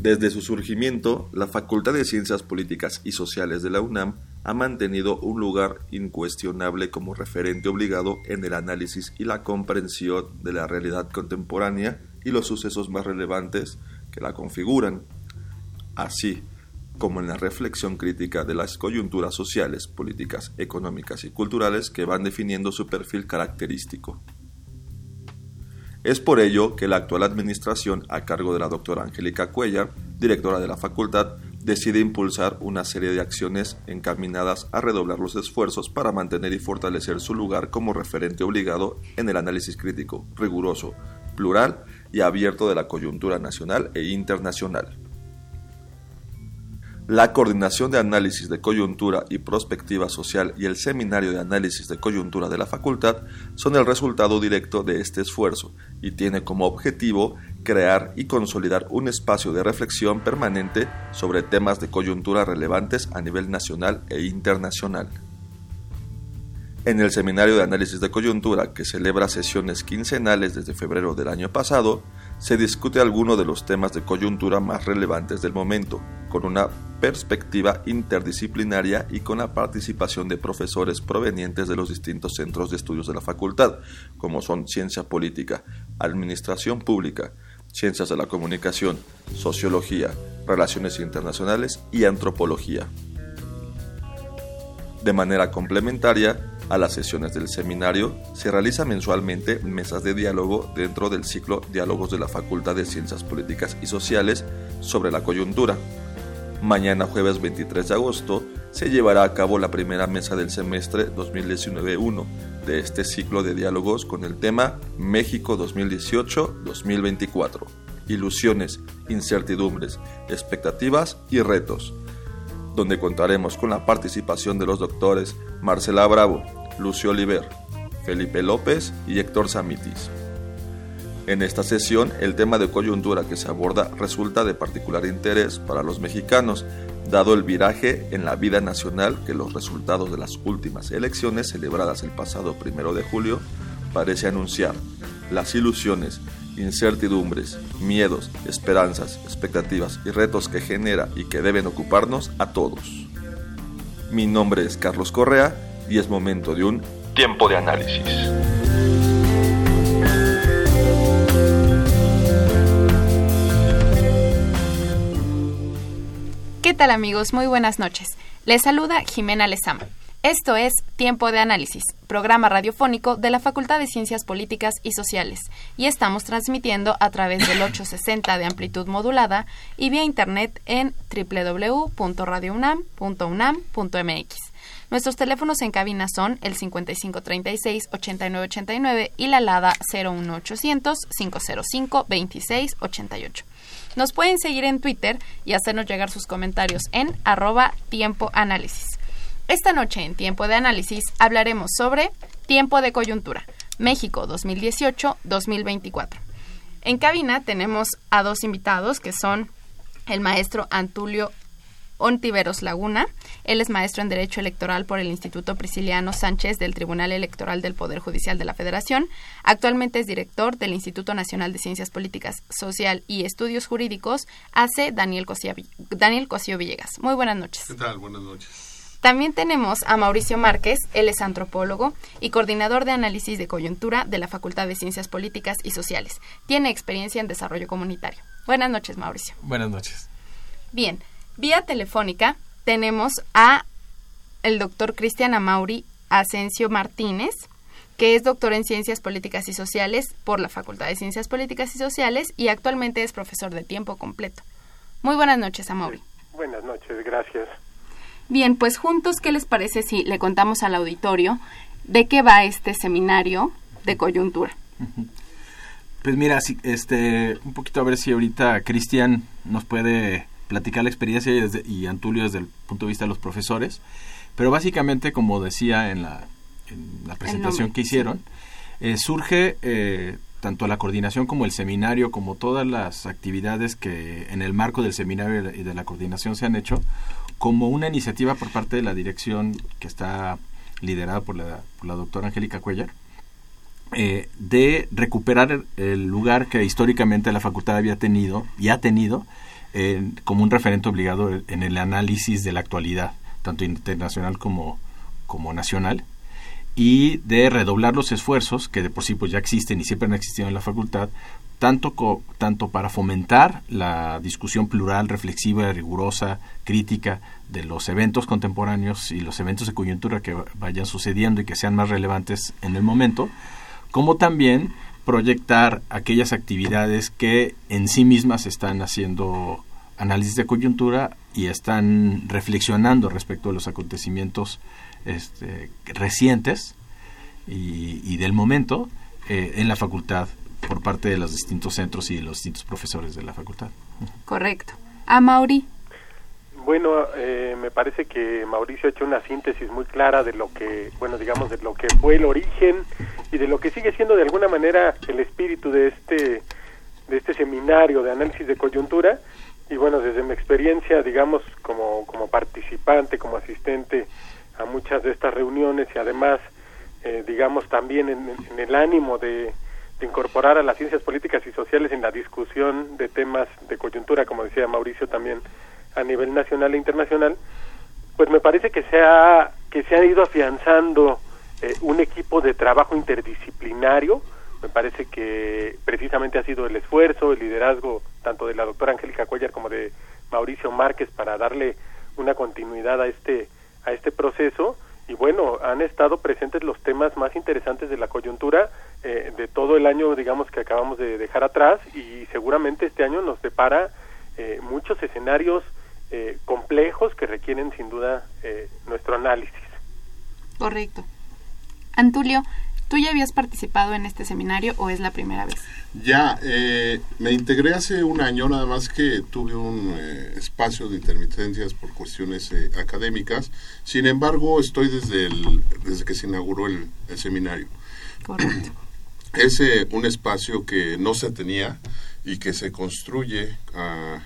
Desde su surgimiento, la Facultad de Ciencias Políticas y Sociales de la UNAM ha mantenido un lugar incuestionable como referente obligado en el análisis y la comprensión de la realidad contemporánea y los sucesos más relevantes que la configuran, así como en la reflexión crítica de las coyunturas sociales, políticas, económicas y culturales que van definiendo su perfil característico. Es por ello que la actual administración, a cargo de la doctora Angélica Cuellar, directora de la facultad, decide impulsar una serie de acciones encaminadas a redoblar los esfuerzos para mantener y fortalecer su lugar como referente obligado en el análisis crítico, riguroso, plural y abierto de la coyuntura nacional e internacional. La Coordinación de Análisis de Coyuntura y Prospectiva Social y el Seminario de Análisis de Coyuntura de la Facultad son el resultado directo de este esfuerzo y tiene como objetivo crear y consolidar un espacio de reflexión permanente sobre temas de coyuntura relevantes a nivel nacional e internacional. En el Seminario de Análisis de Coyuntura, que celebra sesiones quincenales desde febrero del año pasado, se discute alguno de los temas de coyuntura más relevantes del momento, con una perspectiva interdisciplinaria y con la participación de profesores provenientes de los distintos centros de estudios de la facultad, como son ciencia política, administración pública, ciencias de la comunicación, sociología, relaciones internacionales y antropología. De manera complementaria, a las sesiones del seminario se realiza mensualmente mesas de diálogo dentro del ciclo Diálogos de la Facultad de Ciencias Políticas y Sociales sobre la coyuntura. Mañana jueves 23 de agosto se llevará a cabo la primera mesa del semestre 2019-1 de este ciclo de diálogos con el tema México 2018-2024. Ilusiones, incertidumbres, expectativas y retos donde contaremos con la participación de los doctores Marcela Bravo, Lucio Oliver, Felipe López y Héctor Samitis. En esta sesión, el tema de coyuntura que se aborda resulta de particular interés para los mexicanos, dado el viraje en la vida nacional que los resultados de las últimas elecciones celebradas el pasado primero de julio parece anunciar. Las ilusiones, incertidumbres, miedos, esperanzas, expectativas y retos que genera y que deben ocuparnos a todos. Mi nombre es Carlos Correa y es momento de un tiempo de análisis. ¿Qué tal amigos? Muy buenas noches. Les saluda Jimena Lezama. Esto es Tiempo de Análisis, programa radiofónico de la Facultad de Ciencias Políticas y Sociales, y estamos transmitiendo a través del 860 de amplitud modulada y vía internet en www.radiounam.unam.mx. Nuestros teléfonos en cabina son el 5536-8989 y la LADA 01800-505-2688. Nos pueden seguir en Twitter y hacernos llegar sus comentarios en arroba tiempo. Esta noche en Tiempo de Análisis hablaremos sobre Tiempo de Coyuntura, México 2018-2024. En cabina tenemos a dos invitados que son el maestro Antulio Ontiveros Laguna. Él es maestro en Derecho Electoral por el Instituto Prisciliano Sánchez del Tribunal Electoral del Poder Judicial de la Federación. Actualmente es director del Instituto Nacional de Ciencias Políticas, Social y Estudios Jurídicos, hace Daniel Cosío, Daniel Cosío Villegas. Muy buenas noches. ¿Qué tal? Buenas noches. También tenemos a Mauricio Márquez, él es antropólogo y coordinador de análisis de coyuntura de la Facultad de Ciencias Políticas y Sociales. Tiene experiencia en desarrollo comunitario. Buenas noches, Mauricio. Buenas noches. Bien, vía telefónica tenemos a el doctor Cristian Amauri Asensio Martínez, que es doctor en Ciencias Políticas y Sociales por la Facultad de Ciencias Políticas y Sociales y actualmente es profesor de tiempo completo. Muy buenas noches, Amauri. Buenas noches, gracias. Bien, pues juntos, ¿qué les parece si le contamos al auditorio de qué va este seminario de coyuntura? Pues mira, este, un poquito a ver si ahorita Cristian nos puede platicar la experiencia y, Antulio desde el punto de vista de los profesores. Pero básicamente, como decía en la, presentación que hicieron, eh, surge eh, tanto la coordinación como el seminario, como todas las actividades que en el marco del seminario y de la coordinación se han hecho, como una iniciativa por parte de la dirección que está liderada por la, doctora Angélica Cuellar, eh, de recuperar el lugar que históricamente la facultad había tenido y ha tenido como un referente obligado en el análisis de la actualidad, tanto internacional como, como nacional, y de redoblar los esfuerzos, que de por sí pues ya existen y siempre han existido en la facultad, tanto, tanto para fomentar la discusión plural, reflexiva, rigurosa, crítica de los eventos contemporáneos y los eventos de coyuntura que vayan sucediendo y que sean más relevantes en el momento, como también proyectar aquellas actividades que en sí mismas están haciendo análisis de coyuntura y están reflexionando respecto a los acontecimientos este, recientes y, del momento eh, en la facultad por parte de los distintos centros y de los distintos profesores de la facultad. Correcto. A Mauri. Bueno, eh, me parece que Mauricio ha hecho una síntesis muy clara de lo que, bueno, digamos, de lo que fue el origen y de lo que sigue siendo de alguna manera el espíritu de este, de este seminario de análisis de coyuntura. Y bueno, desde mi experiencia, digamos, como, como participante, como asistente a muchas de estas reuniones y además, eh, digamos, también en el ánimo de, de incorporar a las ciencias políticas y sociales en la discusión de temas de coyuntura, como decía Mauricio también a nivel nacional e internacional, pues me parece que se ha que se ha ido afianzando eh, un equipo de trabajo interdisciplinario. Me parece que precisamente ha sido el esfuerzo, el liderazgo tanto de la doctora Angélica Cuellar como de Mauricio Márquez para darle una continuidad a este a este proceso y bueno, han estado presentes los temas más interesantes de la coyuntura eh, de todo el año, digamos, que acabamos de dejar atrás y seguramente este año nos depara eh, muchos escenarios eh, complejos que requieren sin duda nuestro análisis. Correcto. Antulio, ¿Tú ya habías participado en este seminario o es la primera vez? Ya, eh, me integré hace un año, nada más que tuve un eh, espacio de intermitencias por cuestiones eh, académicas. Sin embargo, estoy desde, el, desde que se inauguró el, seminario. Correcto. Es un espacio que no se tenía y que se construye ah,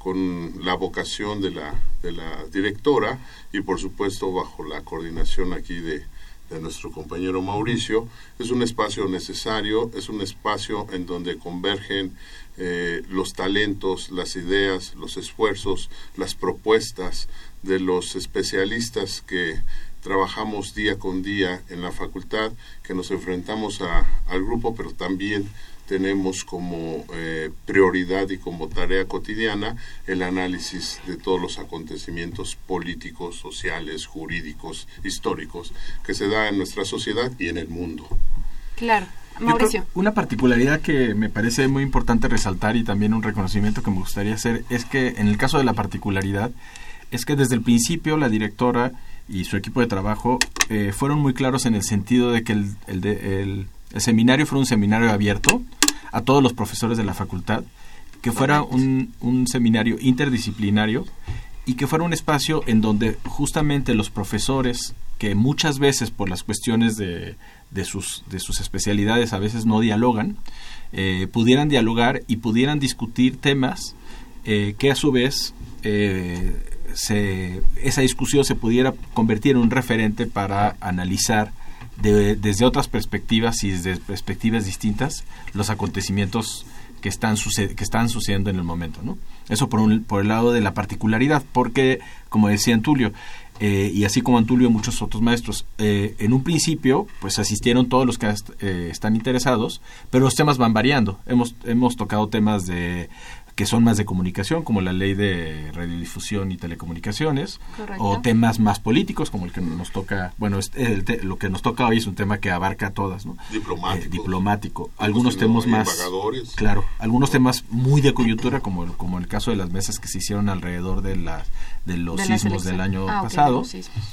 con la vocación de la, de la directora y por supuesto bajo la coordinación aquí de de nuestro compañero Mauricio. Es un espacio necesario, es un espacio en donde convergen eh, los talentos, las ideas, los esfuerzos, las propuestas de los especialistas que trabajamos día con día en la facultad, que nos enfrentamos a, al grupo, pero también tenemos como eh, prioridad y como tarea cotidiana el análisis de todos los acontecimientos políticos, sociales, jurídicos, históricos que se da en nuestra sociedad y en el mundo. Claro. Mauricio. Una particularidad que me parece muy importante resaltar y también un reconocimiento que me gustaría hacer es que en el caso de la particularidad es que desde el principio la directora y su equipo de trabajo eh, fueron muy claros en el sentido de que el, el, el seminario fue un seminario abierto a todos los profesores de la facultad, que fuera un, un seminario interdisciplinario y que fuera un espacio en donde justamente los profesores que muchas veces por las cuestiones de, de, sus, de sus especialidades a veces no dialogan, eh, pudieran dialogar y pudieran discutir temas eh, que a su vez eh, se, esa discusión se pudiera convertir en un referente para analizar desde otras perspectivas y desde perspectivas distintas los acontecimientos que están, que están sucediendo en el momento. ¿no? Eso por, un, por el lado de la particularidad, porque, como decía Antulio, eh, y así como Antulio muchos otros maestros. Eh, en un principio, pues asistieron todos los que eh, están interesados, pero los temas van variando. Hemos, hemos tocado temas de que son más de comunicación, como la ley de radiodifusión y telecomunicaciones, o temas más políticos, como el que nos toca, bueno, lo que nos toca hoy es un tema que abarca a todas, ¿no? Diplomático. Eh, diplomático. Algunos temas más... Claro, algunos temas muy de coyuntura, como, como el caso de las mesas que se hicieron alrededor de, la, de los sismos del año ah, pasado.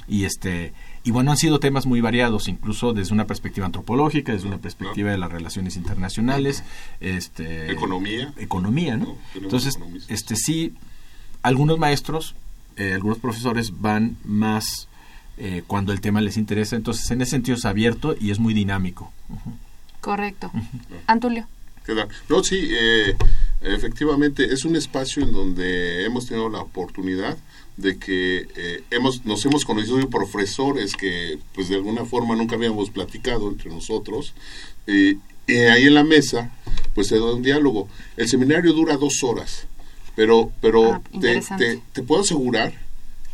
y este y bueno, han sido temas muy variados, incluso desde una perspectiva antropológica, desde una perspectiva de las relaciones internacionales, este, economía, economía, ¿no? Entonces, este sí, algunos maestros, eh, algunos profesores van más eh, cuando el tema les interesa, entonces en ese sentido es abierto y es muy dinámico. Correcto. Antulio. No, sí, eh, efectivamente es un espacio en donde hemos tenido la oportunidad de que eh, hemos nos hemos conocido profesores que pues de alguna forma nunca habíamos platicado entre nosotros y ahí en la mesa pues se da un diálogo. El seminario dura dos horas pero pero ah, te, te, puedo asegurar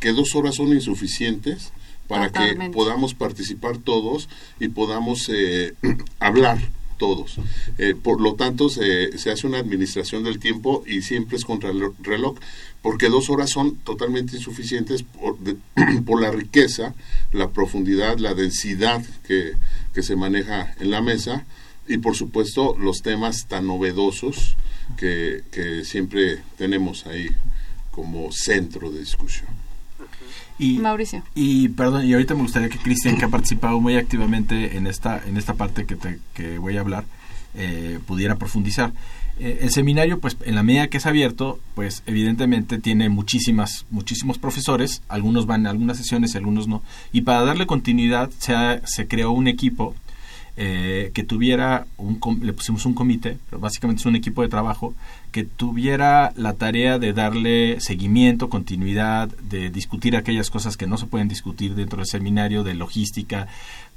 que dos horas son insuficientes para que podamos participar todos y podamos eh, hablar todos. Eh, por lo tanto, se, se, hace una administración del tiempo y siempre es contra el reloj porque dos horas son totalmente insuficientes por, por la riqueza, la profundidad, la densidad que, que, se maneja en la mesa y por supuesto los temas tan novedosos que, que siempre tenemos ahí como centro de discusión. Y, Mauricio. Y perdón, y ahorita me gustaría que Cristian, que ha participado muy activamente en esta, en esta parte que, te, que voy a hablar, eh, pudiera profundizar. Eh, el seminario, pues en la medida que es abierto, pues evidentemente tiene muchísimas, muchísimos profesores, algunos van a algunas sesiones y algunos no. Y para darle continuidad se, se creó un equipo eh, que tuviera, un, le pusimos un comité, pero básicamente es un equipo de trabajo, que tuviera la tarea de darle seguimiento, continuidad, de discutir aquellas cosas que no se pueden discutir dentro del seminario, de logística,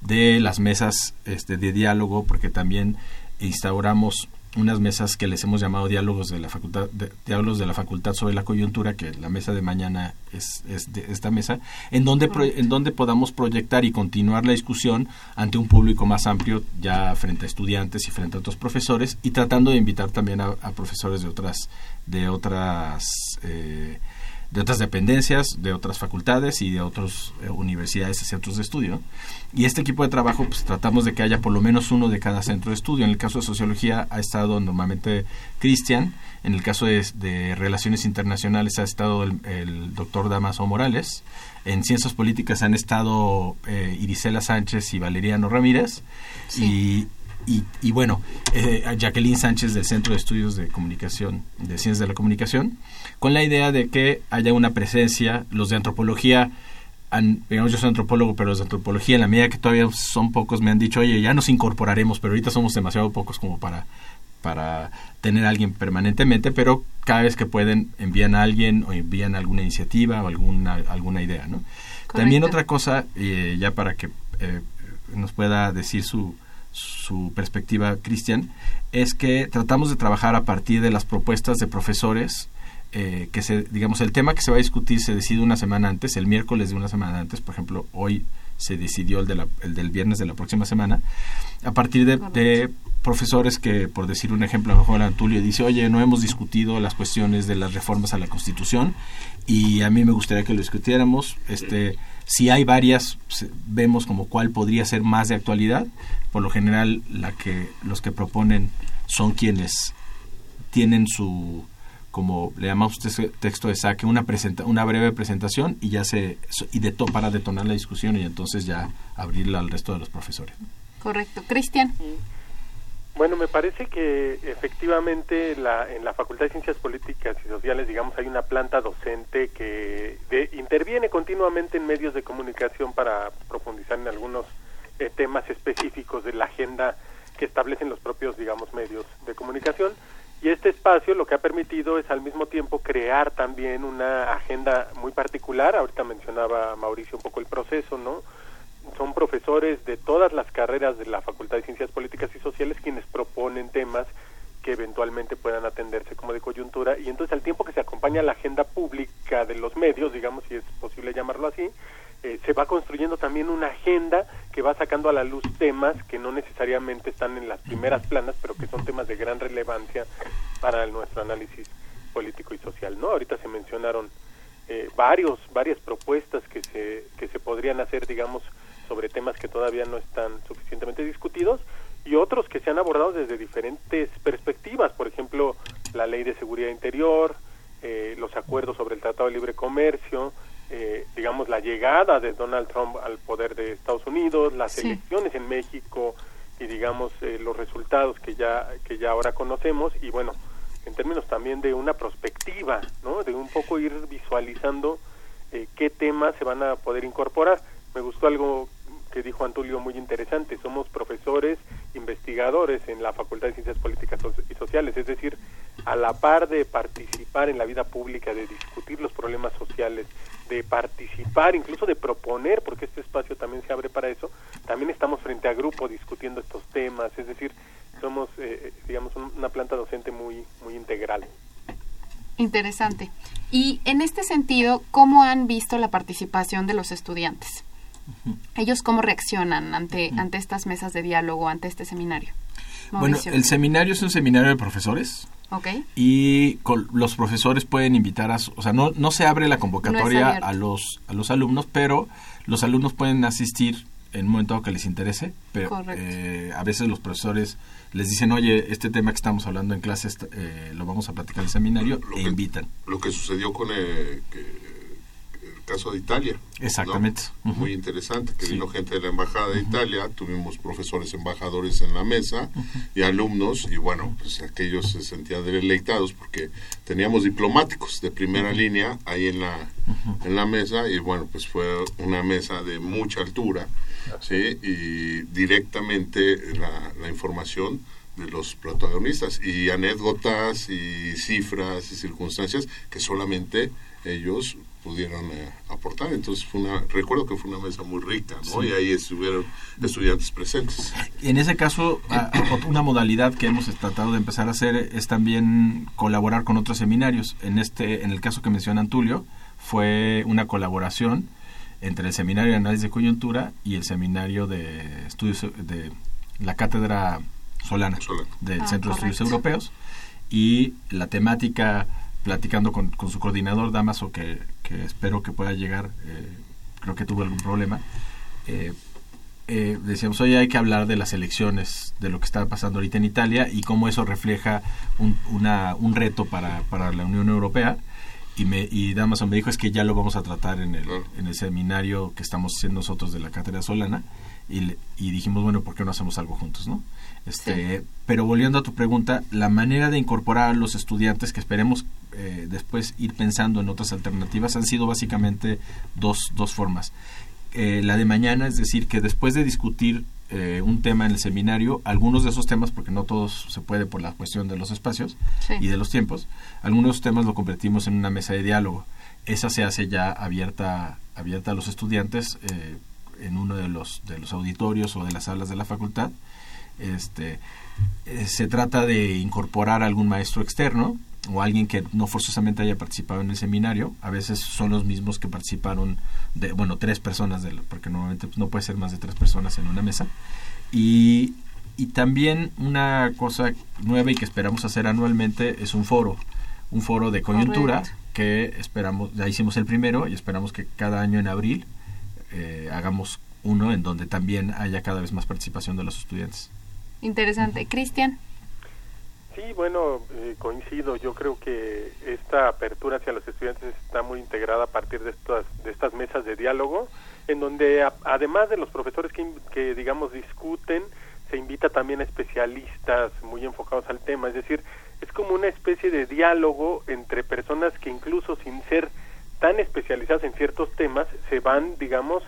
de las mesas este, de diálogo, porque también instauramos unas mesas que les hemos llamado diálogos de la facultad diálogos de la facultad sobre la coyuntura que la mesa de mañana es, de esta mesa en donde en donde podamos proyectar y continuar la discusión ante un público más amplio ya frente a estudiantes y frente a otros profesores y tratando de invitar también a, profesores de otras de otras eh, de otras dependencias, de otras facultades y de otras eh, universidades y centros de estudio. Y este equipo de trabajo, pues tratamos de que haya por lo menos uno de cada centro de estudio. En el caso de sociología ha estado normalmente Cristian, en el caso de, relaciones internacionales ha estado el, doctor Damaso Morales, en ciencias políticas han estado eh, Irisela Sánchez y Valeriano Ramírez, y, y, bueno, eh, Jacqueline Sánchez del Centro de Estudios de Comunicación, de Ciencias de la Comunicación, con la idea de que haya una presencia, los de antropología, digamos yo soy antropólogo, pero los de antropología en la medida que todavía son pocos me han dicho, oye, ya nos incorporaremos, pero ahorita somos demasiado pocos como para para tener a alguien permanentemente, pero cada vez que pueden envían a alguien o envían alguna iniciativa o alguna, alguna idea. ¿no? También otra cosa, eh, ya para que eh, nos pueda decir su, su perspectiva, Cristian, es que tratamos de trabajar a partir de las propuestas de profesores eh, que se, digamos, el tema que se va a discutir se decide una semana antes, el miércoles de una semana antes, por ejemplo, hoy se decidió el, de la, el del viernes de la próxima semana, a partir de, profesores que, por decir un ejemplo, a lo mejor Antulio dice, oye, no hemos discutido las cuestiones de las reformas a la Constitución y a mí me gustaría que lo discutiéramos. Este, si hay varias, vemos como cuál podría ser más de actualidad. Por lo general, la que, los que proponen son quienes tienen su como le llamamos texto de saque, una, presenta, una breve presentación y ya se y de para detonar la discusión y entonces ya abrirla al resto de los profesores. Correcto. Cristian. Bueno, me parece que efectivamente la, en la Facultad de Ciencias Políticas y Sociales, digamos, hay una planta docente que interviene continuamente en medios de comunicación para profundizar en algunos eh, temas específicos de la agenda que establecen los propios, digamos, medios de comunicación y este espacio lo que ha permitido es al mismo tiempo crear también una agenda muy particular. Ahorita mencionaba Mauricio un poco el proceso, ¿no? Son profesores de todas las carreras de la Facultad de Ciencias Políticas y Sociales quienes proponen temas que eventualmente puedan atenderse como de coyuntura y entonces al tiempo que se acompaña la agenda pública de los medios, digamos si es posible llamarlo así, eh, se va construyendo también una agenda que va sacando a la luz temas que no necesariamente están en las primeras planas, pero que son temas de gran relevancia para nuestro análisis político y social. ¿no? Ahorita se mencionaron eh, varios, varias propuestas que se, que se podrían hacer, digamos, sobre temas que todavía no están suficientemente discutidos y otros que se han abordado desde diferentes perspectivas, por ejemplo, la ley de seguridad interior, eh, los acuerdos sobre el Tratado de Libre Comercio, eh, digamos, la llegada de Donald Trump al poder de Estados Unidos, las elecciones en México y, digamos, eh, los resultados que ya, que ya ahora conocemos y, bueno, en términos también de una perspectiva, ¿no? De un poco ir visualizando qué temas se van a poder incorporar. Me gustó algo que dijo Antulio muy interesante. Somos profesores, investigadores en la Facultad de Ciencias Políticas y Sociales, es decir, a la par de participar en la vida pública, de discutir los problemas sociales, de participar, incluso de proponer, porque este espacio también se abre para eso, también estamos frente a grupo discutiendo estos temas, es decir, somos, eh, digamos, una planta docente muy, muy integral. Interesante. Y en este sentido, ¿cómo han visto la participación de los estudiantes? ¿Ellos cómo reaccionan ante, ante estas mesas de diálogo, ante este seminario? Bueno, el seminario es un seminario de profesores. Okay. Y los profesores pueden invitar a, o sea, no, no se abre la convocatoria a los a los alumnos, pero los alumnos pueden asistir en un momento que les interese, pero eh, a veces los profesores les dicen, oye, este tema que estamos hablando en clase eh, lo vamos a platicar en el seminario e invitan. Lo que sucedió con eh, caso de Italia. Exactamente. Muy interesante, que vino gente de la Embajada de Italia, tuvimos profesores embajadores en la mesa y alumnos, y bueno, pues aquellos se sentían deleitados porque teníamos diplomáticos de primera línea ahí en la, en la mesa, y bueno, pues fue una mesa de mucha altura, ¿sí? Y directamente la, la información de los protagonistas y anécdotas y cifras y circunstancias que solamente ellos pudieron eh, aportar. Entonces fue una, recuerdo que fue una mesa muy rica, ¿no? Y ahí estuvieron estudiantes presentes. En ese caso, una modalidad que hemos tratado de empezar a hacer es también colaborar con otros seminarios. En este, en el caso que menciona Antulio, fue una colaboración entre el seminario de análisis de coyuntura y el seminario de estudios de la cátedra Solana, del ah, Centro de Estudios Europeos y la temática platicando con, con su coordinador Damaso que, que espero que pueda llegar, eh, creo que tuvo algún problema. Eh, eh, decíamos, hoy hay que hablar de las elecciones, de lo que está pasando ahorita en Italia y cómo eso refleja un, una, un reto para, para la Unión Europea. Y, me, y Damaso me dijo, es que ya lo vamos a tratar en el, en el seminario que estamos haciendo nosotros de la Cátedra Solana. Y, y dijimos, bueno, ¿por qué no hacemos algo juntos, no? Este, Pero volviendo a tu pregunta, la manera de incorporar a los estudiantes, que esperemos eh, después ir pensando en otras alternativas, han sido básicamente dos, dos formas. Eh, la de mañana, es decir, que después de discutir eh, un tema en el seminario, algunos de esos temas, porque no todos se puede por la cuestión de los espacios y de los tiempos, algunos de esos temas lo convertimos en una mesa de diálogo. Esa se hace ya abierta, abierta a los estudiantes en uno de los, de los auditorios o de las salas de la facultad este, eh, se trata de incorporar a algún maestro externo o alguien que no forzosamente haya participado en el seminario. A veces son los mismos que participaron, de, bueno, tres personas, de, porque normalmente no puede ser más de tres personas en una mesa. Y, y también una cosa nueva y que esperamos hacer anualmente es un foro, un foro de coyuntura que esperamos, ya hicimos el primero y esperamos que cada año en abril eh, hagamos uno en donde también haya cada vez más participación de los estudiantes. Interesante. Cristian. Sí, bueno, eh, coincido. Yo creo que esta apertura hacia los estudiantes está muy integrada a partir de estas, de estas mesas de diálogo, en donde además de los profesores que, digamos, discuten, se invita también a especialistas muy enfocados al tema. Es decir, es como una especie de diálogo entre personas que incluso sin ser tan especializadas en ciertos temas, se van, digamos,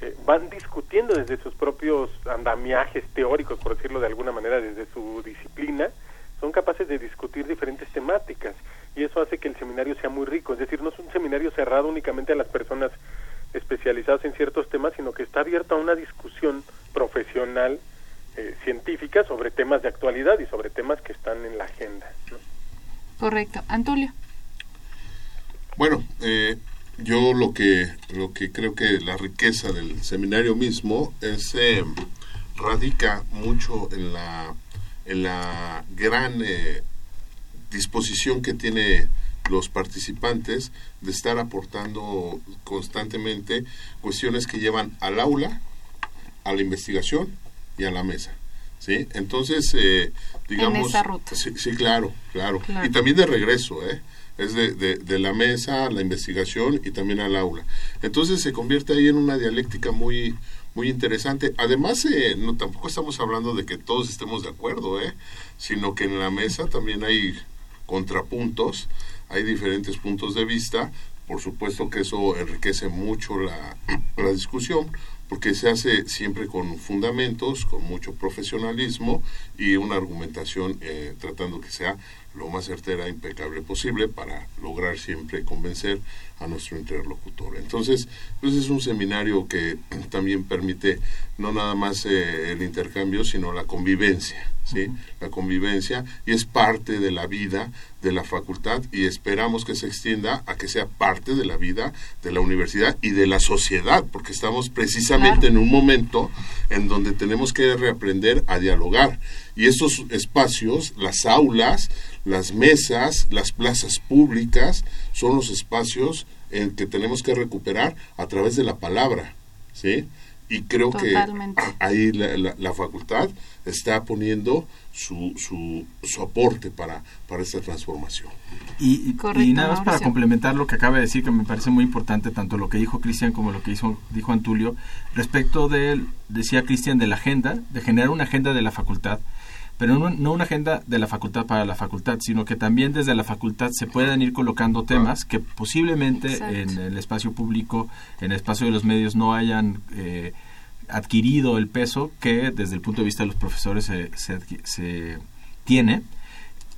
eh, van discutiendo desde sus propios andamiajes teóricos, por decirlo de alguna manera, desde su disciplina, son capaces de discutir diferentes temáticas y eso hace que el seminario sea muy rico, es decir, no es un seminario cerrado únicamente a las personas especializadas en ciertos temas, sino que está abierto a una discusión profesional eh, científica sobre temas de actualidad y sobre temas que están en la agenda. Correcto. Antulio. Bueno, eh, yo lo que lo que creo que la riqueza del seminario mismo es eh, radica mucho en la en la gran eh, disposición que tiene los participantes de estar aportando constantemente cuestiones que llevan al aula, a la investigación y a la mesa. ¿sí? Entonces, eh, digamos... Sí, sí, claro, claro, Y también de regreso, ¿eh? Es de, de, la mesa a la investigación y también al aula. Entonces se convierte ahí en una dialéctica muy muy interesante. Además, eh, no tampoco estamos hablando de que todos estemos de acuerdo, ¿eh? sino que en la mesa también hay contrapuntos, hay diferentes puntos de vista. Por supuesto que eso enriquece mucho la, la discusión, porque se hace siempre con fundamentos, con mucho profesionalismo y una argumentación eh, tratando que sea lo más certera e impecable posible para lograr siempre convencer a nuestro interlocutor. Entonces, pues es un seminario que también permite no nada más eh, el intercambio, sino la convivencia, ¿sí? La convivencia y es parte de la vida de la facultad y esperamos que se extienda a que sea parte de la vida de la universidad y de la sociedad, porque estamos precisamente en un momento en donde tenemos que reaprender a dialogar. Y estos espacios, las aulas, las mesas, las plazas públicas, son los espacios en que tenemos que recuperar a través de la palabra, ¿sí? Y creo que ahí la, facultad está poniendo su, su, su aporte para, para esta transformación. Y, y, nada más para complementar lo que acaba de decir, que me parece muy importante, tanto lo que dijo Cristian como lo que hizo, dijo Antulio, respecto de, decía Cristian, de la agenda, de generar una agenda de la facultad, pero no, una agenda de la facultad para la facultad, sino que también desde la facultad se puedan ir colocando temas que posiblemente en el espacio público, en el espacio de los medios, no hayan eh, adquirido el peso que desde el punto de vista de los profesores se, se, tiene.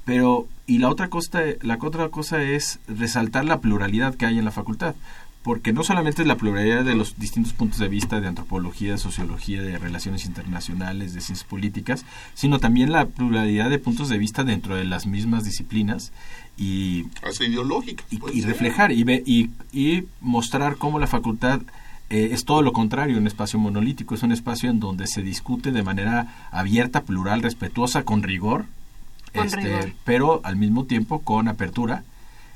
Pero, y la otra, cosa, la otra cosa es resaltar la pluralidad que hay en la facultad porque no solamente es la pluralidad de los distintos puntos de vista de antropología, de sociología, de relaciones internacionales, de ciencias políticas, sino también la pluralidad de puntos de vista dentro de las mismas disciplinas y, y, reflejar y, y, y, mostrar cómo la facultad eh, es todo lo contrario, un espacio monolítico, es un espacio en donde se discute de manera abierta, plural, respetuosa, con rigor, este, pero al mismo tiempo con apertura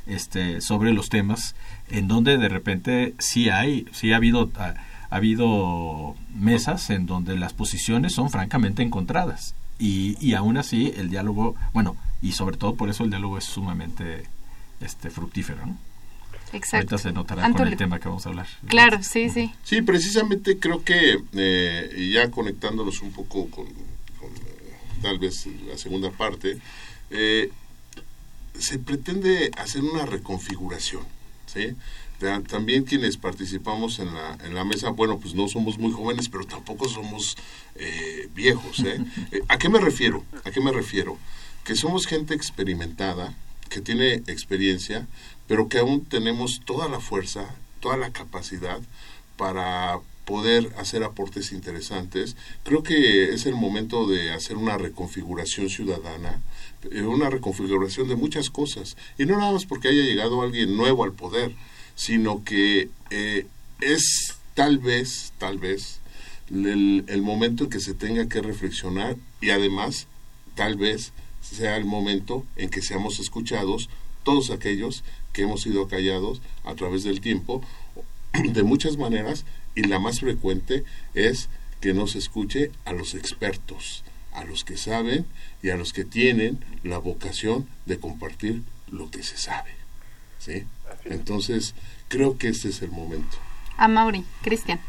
este, sobre los temas en donde de repente sí hay, sí ha habido, ha, habido mesas en donde las posiciones son francamente encontradas y, y aún así el diálogo, bueno, y sobre todo por eso el diálogo es sumamente este, fructífero, ¿no? Exacto. Ahorita se notará con el tema que vamos a hablar. Claro, sí, sí. Sí, precisamente creo que eh, ya conectándolos un poco con, eh, tal vez la segunda parte, eh, se pretende hacer una reconfiguración, ¿sí? También quienes participamos en la, en la mesa, bueno, pues no somos muy jóvenes, pero tampoco somos eh, viejos, ¿eh? ¿eh? ¿A qué me refiero? ¿A qué me refiero? Que somos gente experimentada, que tiene experiencia, pero que aún tenemos toda la fuerza, toda la capacidad para poder hacer aportes interesantes. Creo que es el momento de hacer una reconfiguración ciudadana, eh, una reconfiguración de muchas cosas. Y no nada más porque haya llegado alguien nuevo al poder, sino que eh, es tal vez, tal vez, el, el, momento en que se tenga que reflexionar y además, tal vez, sea el momento en que seamos escuchados todos aquellos que hemos sido callados a través del tiempo de muchas maneras y la más frecuente es que no se escuche a los expertos, a los que saben y a los que tienen la vocación de compartir lo que se sabe. ¿sí? Entonces, creo que este es el momento. A Mauri, Cristian.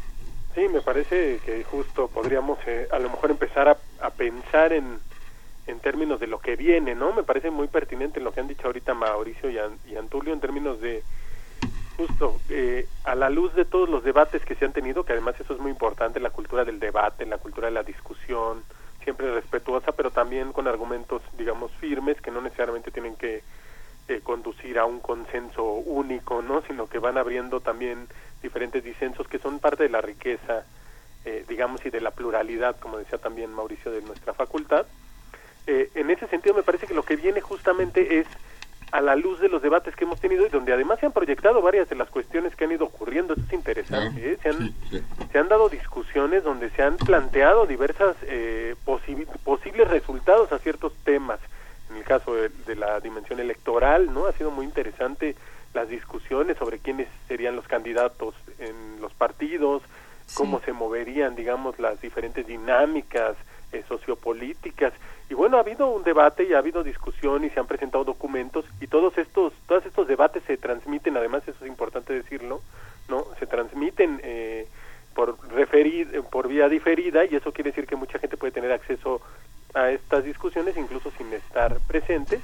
Sí, me parece que justo podríamos eh, a lo mejor empezar a, pensar en, en términos de lo que viene, ¿no? Me parece muy pertinente lo que han dicho ahorita Mauricio y, y Antulio en términos de justo eh, a la luz de todos los debates que se han tenido, que además eso es muy importante, la cultura del debate, la cultura de la discusión, siempre respetuosa, pero también con argumentos, digamos, firmes, que no necesariamente tienen que eh, conducir a un consenso único, ¿no? Sino que van abriendo también diferentes disensos que son parte de la riqueza, eh, digamos, y de la pluralidad, como decía también Mauricio, de nuestra facultad. En ese sentido, me parece que lo que viene justamente es a la luz de los debates que hemos tenido y donde además se han proyectado varias de las cuestiones que han ido ocurriendo. Eso es interesante. ¿eh? Se, han, se han dado discusiones donde se han planteado diversas eh, posibles resultados a ciertos temas. En el caso de, de, la dimensión electoral, ¿no? Ha sido muy interesante las discusiones sobre quiénes serían los candidatos en los partidos, cómo se moverían, digamos, las diferentes dinámicas eh, sociopolíticas. Y bueno, ha habido un debate y ha habido discusión y se han presentado documentos y todos estos, todos estos debates se transmiten, además eso es importante decirlo, ¿no? Se transmiten eh, por referir, por vía diferida y eso quiere decir que mucha gente puede tener acceso a estas discusiones incluso sin estar presentes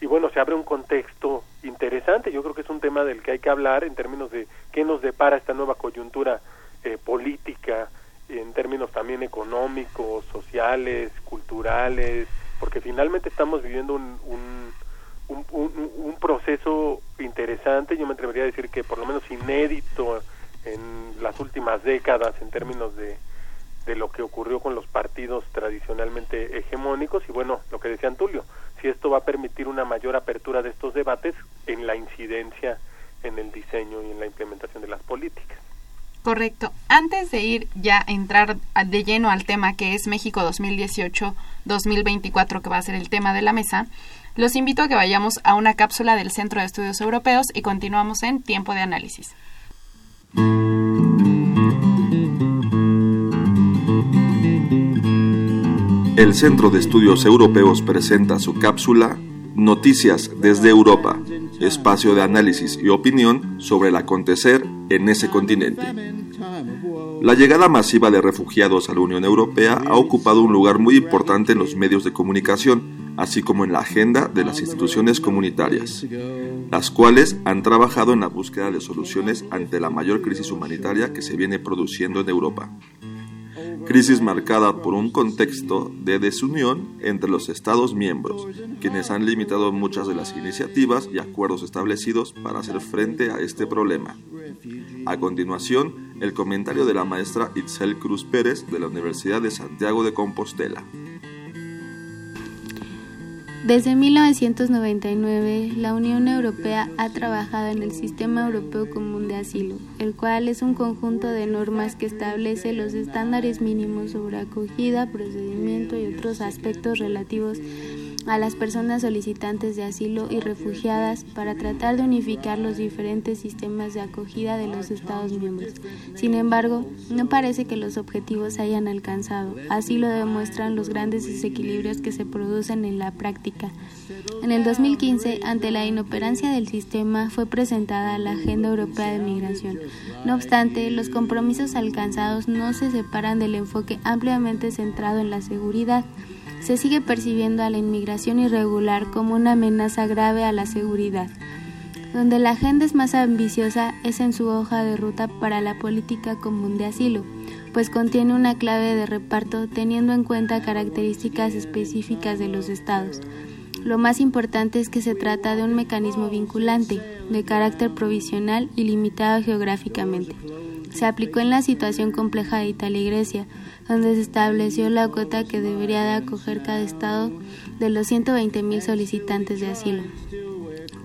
y bueno, se abre un contexto interesante, yo creo que es un tema del que hay que hablar en términos de qué nos depara esta nueva coyuntura eh, política, en términos también económicos, sociales, culturales, porque finalmente estamos viviendo un, un, un, un, proceso interesante, yo me atrevería a decir que por lo menos inédito en las últimas décadas en términos de, de lo que ocurrió con los partidos tradicionalmente hegemónicos y bueno, lo que decía Antulio, si esto va a permitir una mayor apertura de estos debates en la incidencia en el diseño y en la implementación de las políticas. Correcto. Antes de ir ya a entrar de lleno al tema que es México 2018-2024, que va a ser el tema de la mesa, los invito a que vayamos a una cápsula del Centro de Estudios Europeos y continuamos en tiempo de análisis. El Centro de Estudios Europeos presenta su cápsula Noticias desde Europa, espacio de análisis y opinión sobre el acontecer en ese continente. La llegada masiva de refugiados a la Unión Europea ha ocupado un lugar muy importante en los medios de comunicación, así como en la agenda de las instituciones comunitarias, las cuales han trabajado en la búsqueda de soluciones ante la mayor crisis humanitaria que se viene produciendo en Europa crisis marcada por un contexto de desunión entre los Estados miembros, quienes han limitado muchas de las iniciativas y acuerdos establecidos para hacer frente a este problema. A continuación, el comentario de la maestra Itzel Cruz Pérez de la Universidad de Santiago de Compostela. Desde 1999, la Unión Europea ha trabajado en el Sistema Europeo Común de Asilo, el cual es un conjunto de normas que establece los estándares mínimos sobre acogida, procedimiento y otros aspectos relativos las personas solicitantes de asilo y refugiadas para tratar de unificar los diferentes sistemas de acogida de los Estados miembros. Sin embargo, no parece que los objetivos se hayan alcanzado. Así lo demuestran los grandes desequilibrios que se producen en la práctica. En el 2015, ante la inoperancia del sistema, fue presentada la Agenda Europea de Migración. No obstante, los compromisos alcanzados no se separan del enfoque ampliamente centrado en la seguridad se sigue percibiendo a la inmigración irregular como una amenaza grave a la seguridad. Donde la agenda es más ambiciosa es en su hoja de ruta para la política común de asilo, pues contiene una clave de reparto teniendo en cuenta características específicas de los estados. Lo más importante es que se trata de un mecanismo vinculante, de carácter provisional y limitado geográficamente. Se aplicó en la situación compleja de Italia y Grecia, donde se estableció la cuota que debería de acoger cada estado de los 120.000 solicitantes de asilo.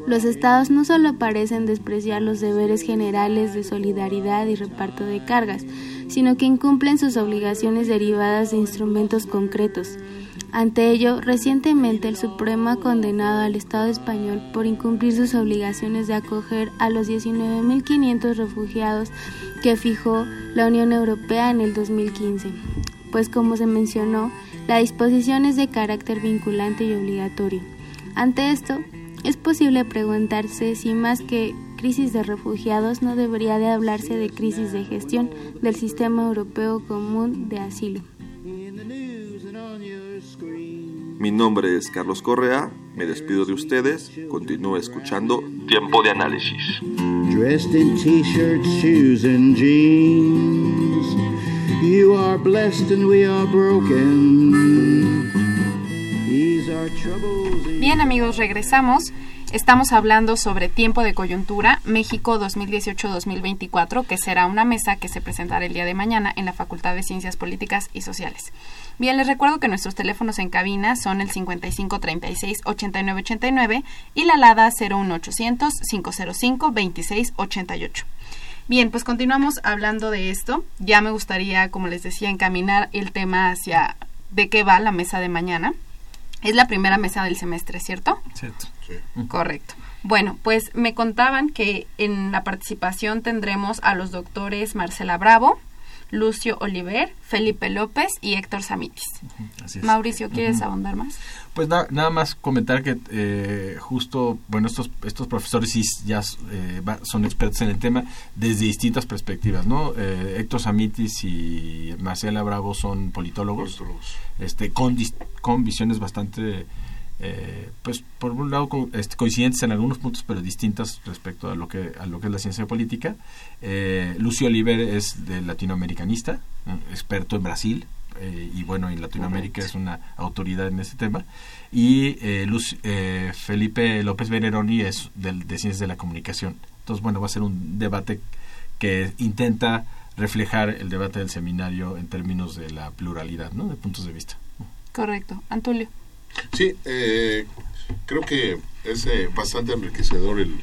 Los estados no solo parecen despreciar los deberes generales de solidaridad y reparto de cargas, sino que incumplen sus obligaciones derivadas de instrumentos concretos. Ante ello, recientemente el Supremo ha condenado al Estado español por incumplir sus obligaciones de acoger a los 19.500 refugiados que fijó la Unión Europea en el 2015, pues como se mencionó, la disposición es de carácter vinculante y obligatorio. Ante esto, es posible preguntarse si más que crisis de refugiados no debería de hablarse de crisis de gestión del sistema europeo común de asilo. Mi nombre es Carlos Correa, me despido de ustedes, continúo escuchando Tiempo de Análisis. Dressed in t-shirts, shoes and jeans. You are blessed and we are broken. Bien amigos, regresamos. Estamos hablando sobre tiempo de coyuntura México 2018-2024, que será una mesa que se presentará el día de mañana en la Facultad de Ciencias Políticas y Sociales. Bien, les recuerdo que nuestros teléfonos en cabina son el 5536-8989 y la LADA 01800-505-2688. Bien, pues continuamos hablando de esto. Ya me gustaría, como les decía, encaminar el tema hacia de qué va la mesa de mañana. Es la primera mesa del semestre, ¿cierto? Cierto. Correcto. Bueno, pues me contaban que en la participación tendremos a los doctores Marcela Bravo, Lucio Oliver, Felipe López y Héctor Samitis. Así es. Mauricio, ¿quieres ahondar más? Pues na- nada más comentar que eh, justo, bueno, estos, estos profesores sí ya eh, va- son expertos en el tema desde distintas perspectivas, ¿no? Eh, Héctor Samitis y Marcela Bravo son politólogos, Politólogos. este, con, con visiones bastante, eh, pues por un lado co- este, coincidentes en algunos puntos, pero distintas respecto a lo que, a lo que es la ciencia política. Eh, Lucio Oliver es de latinoamericanista, ¿no? experto en Brasil, eh, y bueno, en Latinoamérica es una autoridad en ese tema. Y eh, Luci- eh, Felipe López Veneroni es del, de Ciencias de la Comunicación. Entonces, bueno, va a ser un debate que intenta reflejar el debate del seminario en términos de la pluralidad, ¿no? De puntos de vista. Correcto. Antulio. Sí, eh, creo que es eh, bastante enriquecedor el,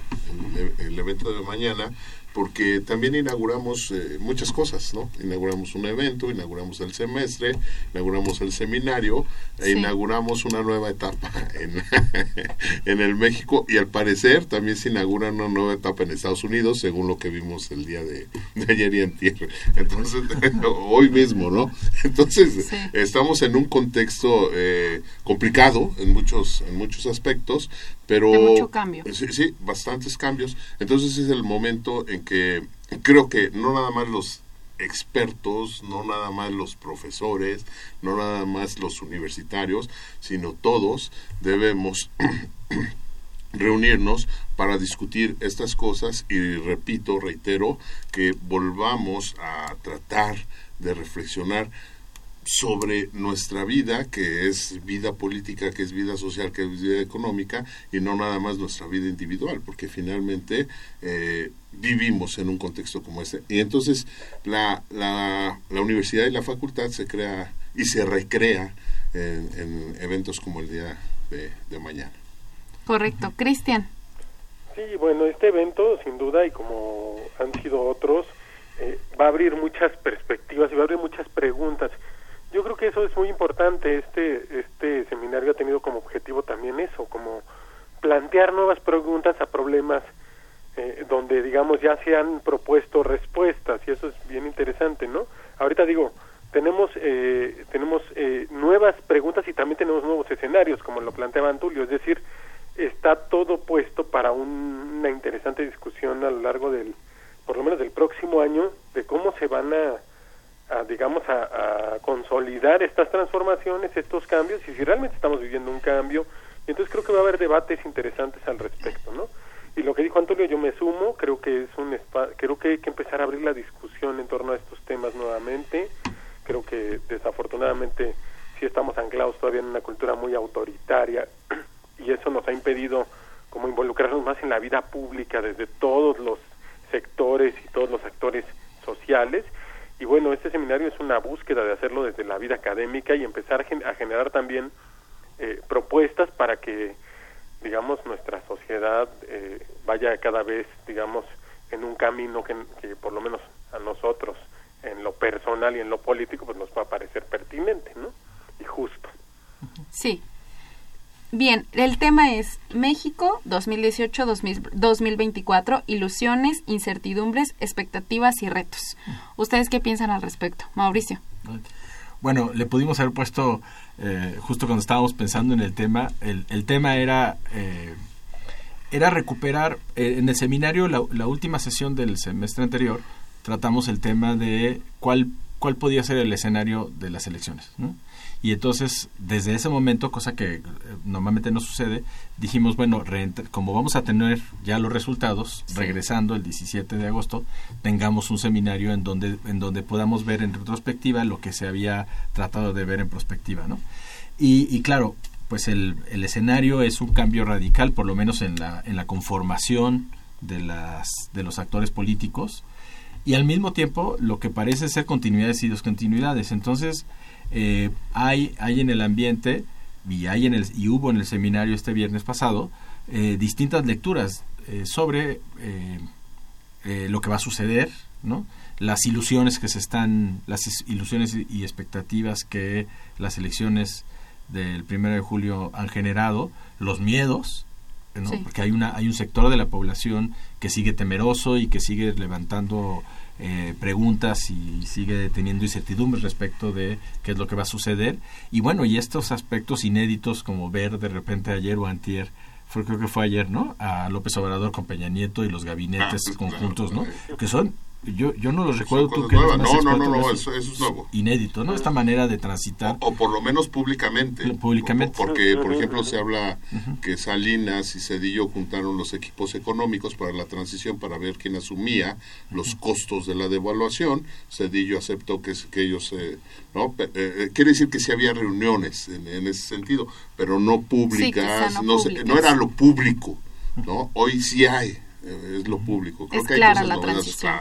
el- el evento de mañana porque también inauguramos eh, muchas cosas, ¿no? Inauguramos un evento, inauguramos el semestre, inauguramos el seminario e inauguramos una nueva etapa en, en el México y al parecer también se inaugura una nueva etapa en Estados Unidos según lo que vimos el día de, de ayer y antier. Entonces, hoy mismo, ¿no? Entonces, Sí. estamos en un contexto eh, complicado en muchos en muchos aspectos pero De mucho cambio. sí, sí bastantes cambios entonces es el momento en que creo que no nada más los expertos no nada más los profesores no nada más los universitarios sino todos debemos reunirnos para discutir estas cosas. Y repito, reitero, que volvamos a tratar de reflexionar sobre nuestra vida, que es vida política, que es vida social, que es vida económica, y no nada más nuestra vida individual, porque finalmente eh, vivimos en un contexto como este. Y entonces la, la, la universidad y la facultad se crea y se recrea en, en eventos como el día de, de mañana. Correcto. Cristian. Sí, bueno, este evento, sin duda, y como han sido otros, eh, va a abrir muchas perspectivas y va a abrir muchas preguntas. Yo creo que eso es muy importante. Este, este seminario ha tenido como objetivo también eso, como plantear nuevas preguntas a problemas eh, donde, digamos, ya se han propuesto respuestas, y eso es bien interesante, ¿no? Ahorita digo, tenemos eh, tenemos eh, nuevas preguntas y también tenemos nuevos escenarios, como lo planteaba Antulio, es decir, está todo puesto para un- una interesante discusión a lo largo del, por lo menos del próximo año, de cómo se van a, a, digamos, a, a consolidar estas transformaciones, estos cambios, y si realmente estamos viviendo un cambio. Entonces creo que va a haber debates interesantes al respecto, ¿no? Y lo que dijo Antonio, yo me sumo, creo que es un creo que hay que empezar a abrir la discusión en torno a estos temas nuevamente. Creo que desafortunadamente sí estamos anclados todavía en una cultura muy autoritaria y eso nos ha impedido como involucrarnos más en la vida pública desde todos los sectores y todos los actores sociales. Y bueno, este seminario es una búsqueda de hacerlo desde la vida académica y empezar a gen- a generar también eh, propuestas para que, digamos, nuestra sociedad eh, vaya cada vez, digamos, en un camino que, que por lo menos a nosotros, en lo personal y en lo político, pues nos va a parecer pertinente, ¿no? Y justo. Sí. Bien, el tema es México 2018-2024, ilusiones, incertidumbres, expectativas y retos. ¿Ustedes qué piensan al respecto? Mauricio. Bueno, le pudimos haber puesto, eh, justo cuando estábamos pensando en el tema, el, el tema era, eh, era recuperar, eh, en el seminario, la, última sesión del semestre anterior, tratamos el tema de cuál, cuál podía ser el escenario de las elecciones. ¿no? Y entonces, desde ese momento, cosa que eh, normalmente no sucede, dijimos, bueno, como vamos a tener ya los resultados, regresando el 17 de agosto, tengamos un seminario en donde, en donde podamos ver en retrospectiva lo que se había tratado de ver en prospectiva, ¿no? Y, y claro, pues el, el, escenario es un cambio radical, por lo menos en la, en la conformación de, las, de los actores políticos, y al mismo tiempo lo que parece ser continuidades y discontinuidades. Entonces, eh, hay, hay en el ambiente, y, hay en el, y hubo en el seminario este viernes pasado, eh, distintas lecturas eh, sobre lo que va a suceder, ¿no? las ilusiones que se están, las ilusiones y expectativas que las elecciones del primero de julio han generado, los miedos, ¿no? porque hay una hay un sector de la población que sigue temeroso y que sigue levantando eh, preguntas y sigue teniendo incertidumbres respecto de qué es lo que va a suceder y bueno y estos aspectos inéditos como ver de repente ayer o antier fue, creo que fue ayer, ¿no? A López Obrador con Peña Nieto y los gabinetes ah, conjuntos, ¿no? Que son yo, yo no los recuerdo tú que no, no, no, no, eso, es nuevo. Inédito, ¿no? Esta manera de transitar. O, por lo menos públicamente. Públicamente. Porque, por ejemplo, se habla que Salinas y Cedillo juntaron los equipos económicos para la transición para ver quién asumía los costos de la devaluación. Cedillo aceptó que, que ellos, eh, ¿no? Eh, eh, quiere decir que sí había reuniones en, ese sentido, pero no públicas, no, no era lo público, ¿no? Hoy sí hay es lo público. Creo que clara la transición.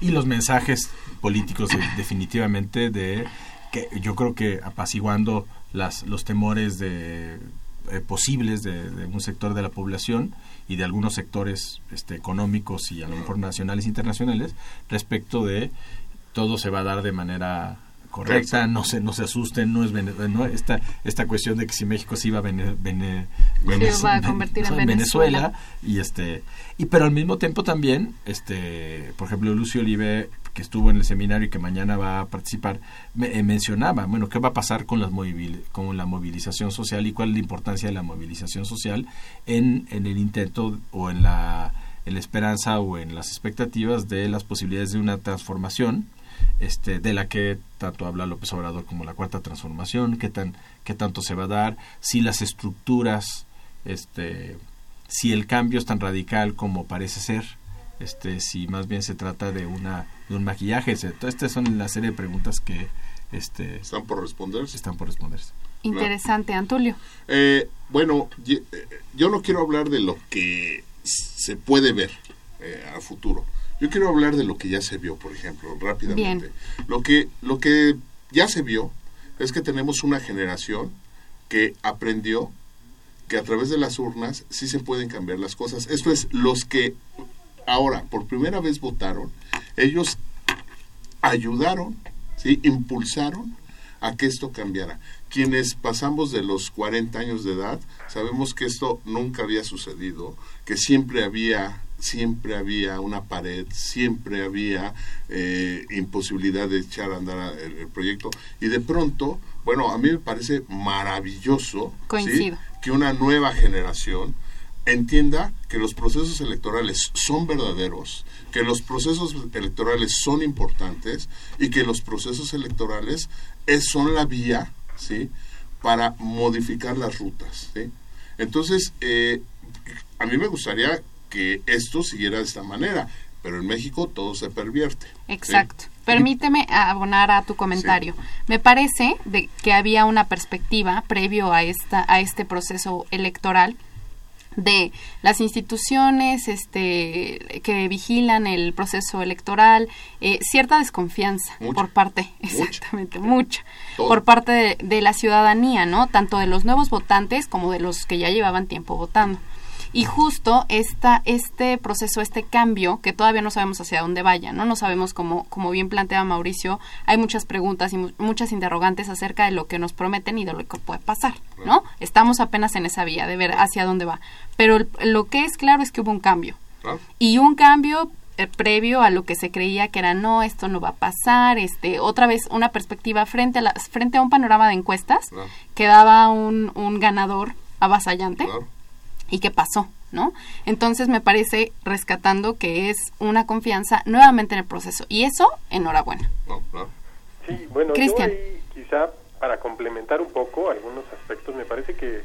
Y los mensajes políticos definitivamente de que yo creo que apaciguando las, los temores de eh, posibles de, un sector de la población y de algunos sectores este, económicos y a lo mejor nacionales e internacionales respecto de todo se va a dar de manera correcta, no se, no se asusten, no es ¿no? Esta, esta cuestión de que si México se iba a, convertir en Venezuela. y este y pero al mismo tiempo también este por ejemplo Lucio Olive que estuvo en el seminario y que mañana va a participar me, eh, mencionaba bueno qué va a pasar con las con la movilización social y cuál es la importancia de la movilización social en, en el intento o en la en la esperanza o en las expectativas de las posibilidades de una transformación este, de la que tanto habla López Obrador como la cuarta transformación, qué, tan, qué tanto se va a dar, si las estructuras, este, si el cambio es tan radical como parece ser, este, si más bien se trata de, una, de un maquillaje. Estas son la serie de preguntas que este, están por responderse. Están por responderse. Interesante, Antulio. Eh, bueno, eh, yo no quiero hablar de lo que se puede ver eh, a futuro. Yo quiero hablar de lo que ya se vio, por ejemplo, rápidamente. Lo que lo que ya se vio es que tenemos una generación que aprendió que a través de las urnas sí se pueden cambiar las cosas. Esto es los que ahora por primera vez votaron, ellos ayudaron, ¿sí? impulsaron a que esto cambiara. Quienes pasamos de los 40 años de edad, sabemos que esto nunca había sucedido, que siempre había siempre había una pared, siempre había eh, imposibilidad de echar a andar el, proyecto. Y de pronto, bueno, a mí me parece maravilloso que una nueva generación entienda que los procesos electorales son verdaderos, que los procesos electorales son importantes y que los procesos electorales es, son la vía, ¿sí? Para modificar las rutas, Entonces, eh, a mí me gustaría que esto siguiera de esta manera, pero en México todo se pervierte. Exacto. Permíteme abonar a tu comentario. Me parece de que había una perspectiva previo a esta a este proceso electoral de las instituciones este, que vigilan el proceso electoral, eh, cierta desconfianza por parte, exactamente, mucha, por parte de, de, la ciudadanía, ¿no? Tanto de los nuevos votantes como de los que ya llevaban tiempo votando. Y justo esta, este proceso, este cambio, que todavía no sabemos hacia dónde vaya, ¿no? No sabemos, como, como bien plantea Mauricio, hay muchas preguntas y muchas interrogantes acerca de lo que nos prometen y de lo que puede pasar, ¿no? Estamos apenas en esa vía de ver hacia dónde va. Pero lo que es claro es que hubo un cambio. Y un cambio eh, previo a lo que se creía que era no esto no va a pasar este otra vez una perspectiva frente a la, frente a un panorama de encuestas que daba un, un ganador avasallante y qué pasó, ¿no? Entonces me parece rescatando que es una confianza nuevamente en el proceso y eso, enhorabuena. Sí, bueno, Cristian. quizá para complementar un poco algunos aspectos, me parece que,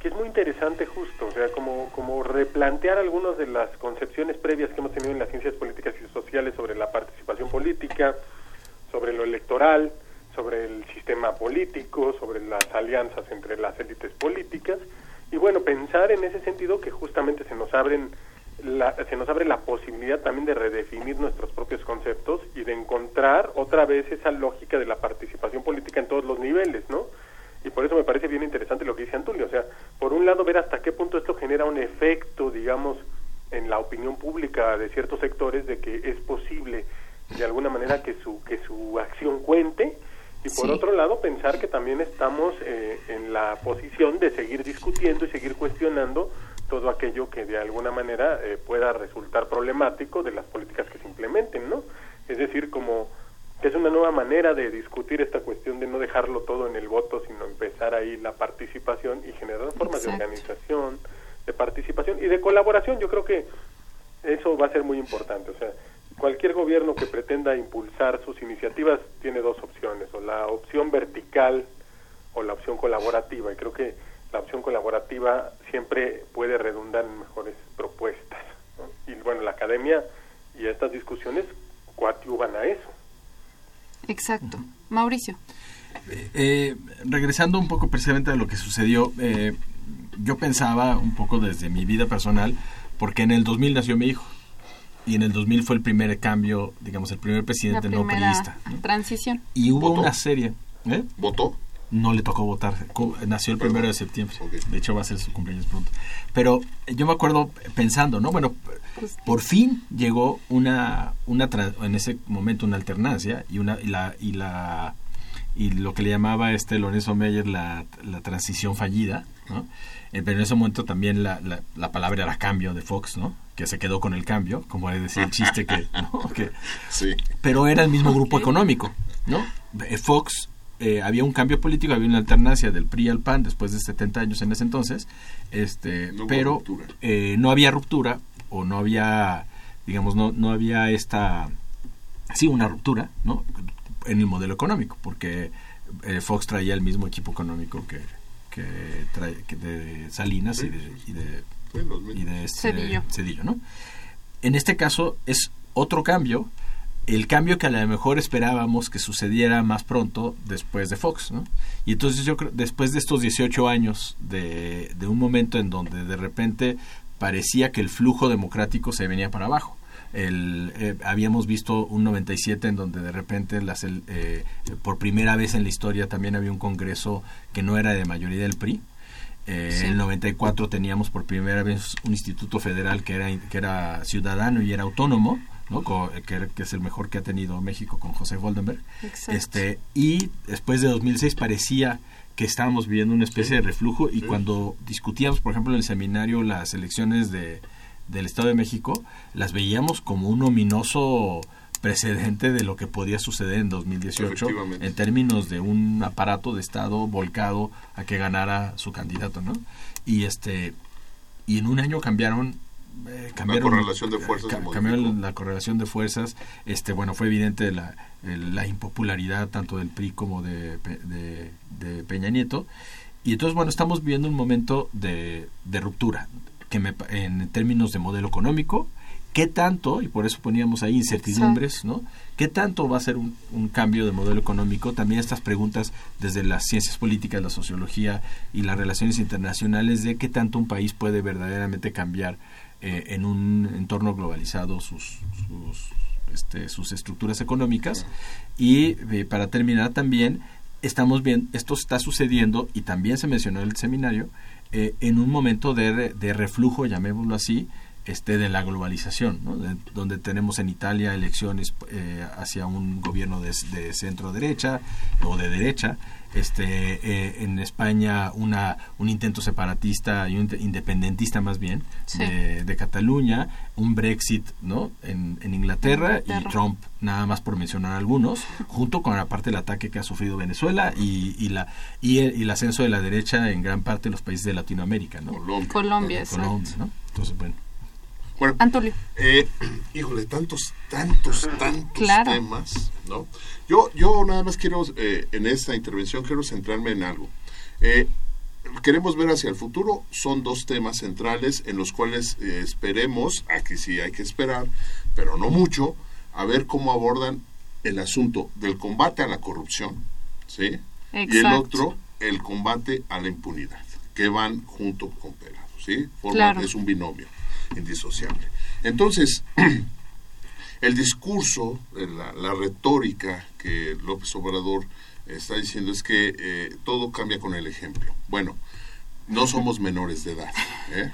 que es muy interesante justo, o sea, como, como replantear algunas de las concepciones previas que hemos tenido en las ciencias políticas y sociales sobre la participación política, sobre lo electoral, sobre el sistema político, sobre las alianzas entre las élites políticas y bueno, pensar en ese sentido que justamente se nos abren la, se nos abre la posibilidad también de redefinir nuestros propios conceptos y de encontrar otra vez esa lógica de la participación política en todos los niveles, ¿no? Y por eso me parece bien interesante lo que dice Antulio, o sea, por un lado ver hasta qué punto esto genera un efecto, digamos, en la opinión pública de ciertos sectores de que es posible de alguna manera que su que su acción cuente y por otro lado pensar que también estamos eh, en la posición de seguir discutiendo y seguir cuestionando todo aquello que de alguna manera eh, pueda resultar problemático de las políticas que se implementen, ¿no? Es decir, como que es una nueva manera de discutir esta cuestión de no dejarlo todo en el voto, sino empezar ahí la participación y generar formas de organización, de participación y de colaboración. Yo creo que eso va a ser muy importante. O sea, cualquier gobierno que pretenda impulsar sus iniciativas tiene dos opciones, o la opción vertical o la opción colaborativa. Y creo que la opción colaborativa siempre puede redundar en mejores propuestas. Y bueno, la academia y estas discusiones coadyuvan a eso. Exacto. Mauricio. Eh, regresando un poco precisamente a lo que sucedió, eh, yo pensaba un poco desde mi vida personal, porque en el 2000 nació mi hijo y en el 2000 fue el primer cambio, digamos, el primer presidente no priista. Transición. Y hubo una serie. ¿eh? ¿Votó? No le tocó votar. Nació el primero de septiembre. De hecho, va a ser su cumpleaños pronto. Pero yo me acuerdo pensando, ¿no? Bueno, pues por fin llegó una, una en ese momento una alternancia y una y la y la y lo que le llamaba este Lorenzo Meyer la, la transición fallida, ¿no? Eh, pero en ese momento también la, la, palabra era cambio de Fox, ¿no? Que se quedó con el cambio, como decía el chiste que, Sí. Pero era el mismo grupo económico, ¿no? Eh, Fox eh, había un cambio político, había una alternancia del PRI al PAN después de 70 años en ese entonces, este, pero no había ruptura o no había, digamos, no, no había esta, sí, una ruptura, ¿no? En el modelo económico, porque Fox traía el mismo equipo económico que, que, trae, de Salinas y de, y de, este Cedillo. ¿no? En este caso es otro cambio, el cambio que a lo mejor esperábamos que sucediera más pronto después de Fox, ¿no? Y entonces yo creo, después de estos 18 años de, de un momento en donde de repente parecía que el flujo democrático se venía para abajo, el, eh, habíamos visto un 97 en donde de repente las, eh, por primera vez en la historia también había un congreso que no era de mayoría del PRI. Eh, En el 94 teníamos por primera vez un instituto federal que era, que era ciudadano y era autónomo. ¿no? que, que, es el mejor que ha tenido México con José Goldenberg. Este, y después de 2006 parecía que estábamos viviendo una especie de reflujo y cuando discutíamos, por ejemplo, en el seminario las elecciones de, del Estado de México, las veíamos como un ominoso precedente de lo que podía suceder en 2018 en términos de un aparato de Estado volcado a que ganara su candidato, ¿no? Y este y en un año cambiaron eh, cambiaron la correlación de fuerzas cambiaron la correlación de fuerzas. Este bueno fue evidente la, la impopularidad tanto del PRI como de, de, Peña Nieto. Y entonces bueno estamos viviendo un momento de, de ruptura en términos de modelo económico, qué tanto, y por eso poníamos ahí incertidumbres, ¿no? ¿Qué tanto va a ser un, cambio de modelo económico? También estas preguntas desde las ciencias políticas, la sociología y las relaciones internacionales de qué tanto un país puede verdaderamente cambiar eh, en un entorno globalizado sus, sus, este, sus estructuras económicas. Y eh, para terminar también, estamos viendo, esto está sucediendo y también se mencionó en el seminario, eh, en un momento de, de, reflujo, llamémoslo así, este, de la globalización, donde tenemos en Italia elecciones eh, hacia un gobierno de, centro derecha o de derecha, este, eh, en España una, un intento separatista y un independentista más bien de, Cataluña, un Brexit ¿no? en, Inglaterra, y Trump, nada más por mencionar algunos, junto con aparte el ataque que ha sufrido Venezuela y, y la y el, ascenso de la derecha en gran parte de los países de Latinoamérica. ¿no? Colombia. Colombia, Colombia ¿no? Entonces, bueno. Bueno. Eh, híjole, tantos, tantos, tantos temas, ¿no? Yo, yo nada más quiero, eh, en esta intervención, quiero centrarme en algo. Eh, queremos ver hacia el futuro, son dos temas centrales en los cuales esperemos, aquí sí hay que esperar, pero no mucho, a ver cómo abordan el asunto del combate a la corrupción, ¿sí? Y el otro, el combate a la impunidad, que van junto con pegados, ¿sí? Es un binomio indisociable. Entonces, el discurso, la, la, retórica que López Obrador está diciendo es que eh, todo cambia con el ejemplo. Bueno, no somos menores de edad. ¿eh?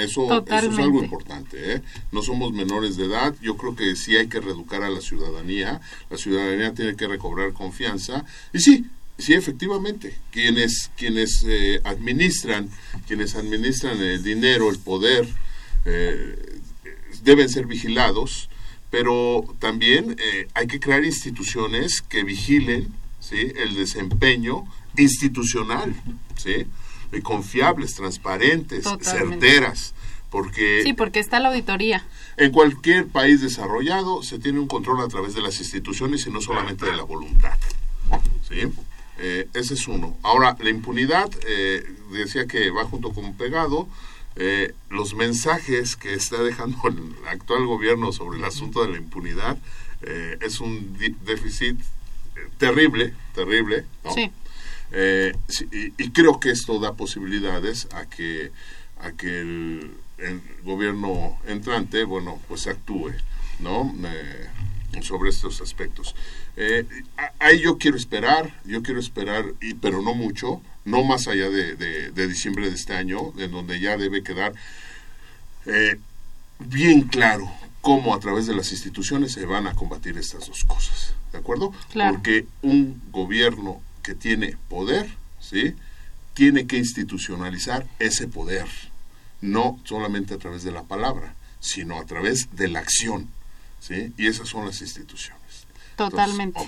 Eso, eso, es algo importante. ¿eh? No somos menores de edad. Yo creo que sí hay que reeducar a la ciudadanía. La ciudadanía tiene que recobrar confianza. Y sí, sí, efectivamente, quienes, quienes eh, administran, quienes administran el dinero, el poder, eh, deben ser vigilados. Pero también hay que crear instituciones que vigilen ¿sí? el desempeño institucional. ¿sí? confiables, transparentes, certeras. Porque sí, porque está la auditoría. En cualquier país desarrollado se tiene un control a través de las instituciones y no solamente de la voluntad. ¿Sí? Eh, ese es uno. Ahora, la impunidad, eh, decía que va junto con un pegado. Eh, los mensajes que está dejando el actual gobierno sobre el asunto de la impunidad es un déficit terrible, terrible. Sí. Eh, y, creo que esto da posibilidades a que, a que el, gobierno entrante, bueno, pues actúe, ¿no? Eh, sobre estos aspectos. Eh, ahí yo quiero esperar, yo quiero esperar, y, pero no mucho, no más allá de, de, diciembre de este año, en donde ya debe quedar bien claro cómo a través de las instituciones se van a combatir estas dos cosas, ¿de acuerdo? Porque un gobierno que tiene poder, ¿sí? Tiene que institucionalizar ese poder, no solamente a través de la palabra, sino a través de la acción, ¿sí? Y esas son las instituciones. Totalmente.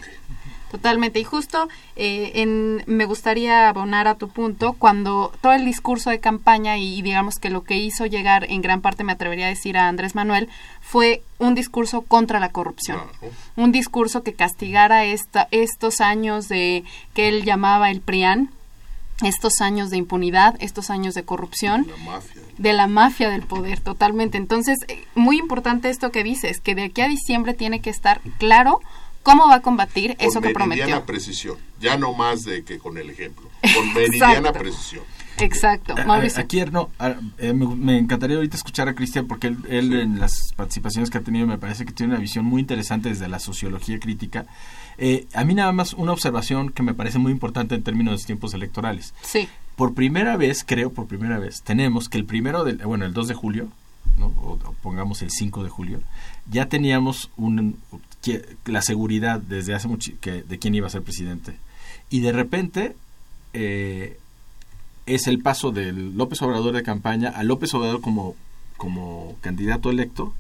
Totalmente. Y justo eh, en, me gustaría abonar a tu punto, cuando todo el discurso de campaña y, digamos que lo que hizo llegar en gran parte, me atrevería a decir a Andrés Manuel, fue un discurso contra la corrupción. Un discurso que castigara esta, estos años de que él llamaba el PRIAN, estos años de impunidad, estos años de corrupción, de la mafia del poder, totalmente. Entonces, eh, muy importante esto que dices, que de aquí a diciembre tiene que estar claro ¿Cómo va a combatir eso que prometió? Con meridiana precisión, ya no más de que con el ejemplo, con meridiana precisión. Exacto, Mauricio. Aquí no, eh, me, encantaría ahorita escuchar a Cristian porque él, en las participaciones que ha tenido me parece que tiene una visión muy interesante desde la sociología crítica. Eh, a mí nada más una observación que me parece muy importante en términos de tiempos electorales. Sí. Por primera vez, creo por primera vez, tenemos que el primero del, bueno, el 2 de julio, ¿no? o, pongamos el 5 de julio, ya teníamos un, la seguridad desde hace mucho que, de quién iba a ser presidente. Y de repente eh, es el paso del López Obrador de campaña a López Obrador como, como candidato electo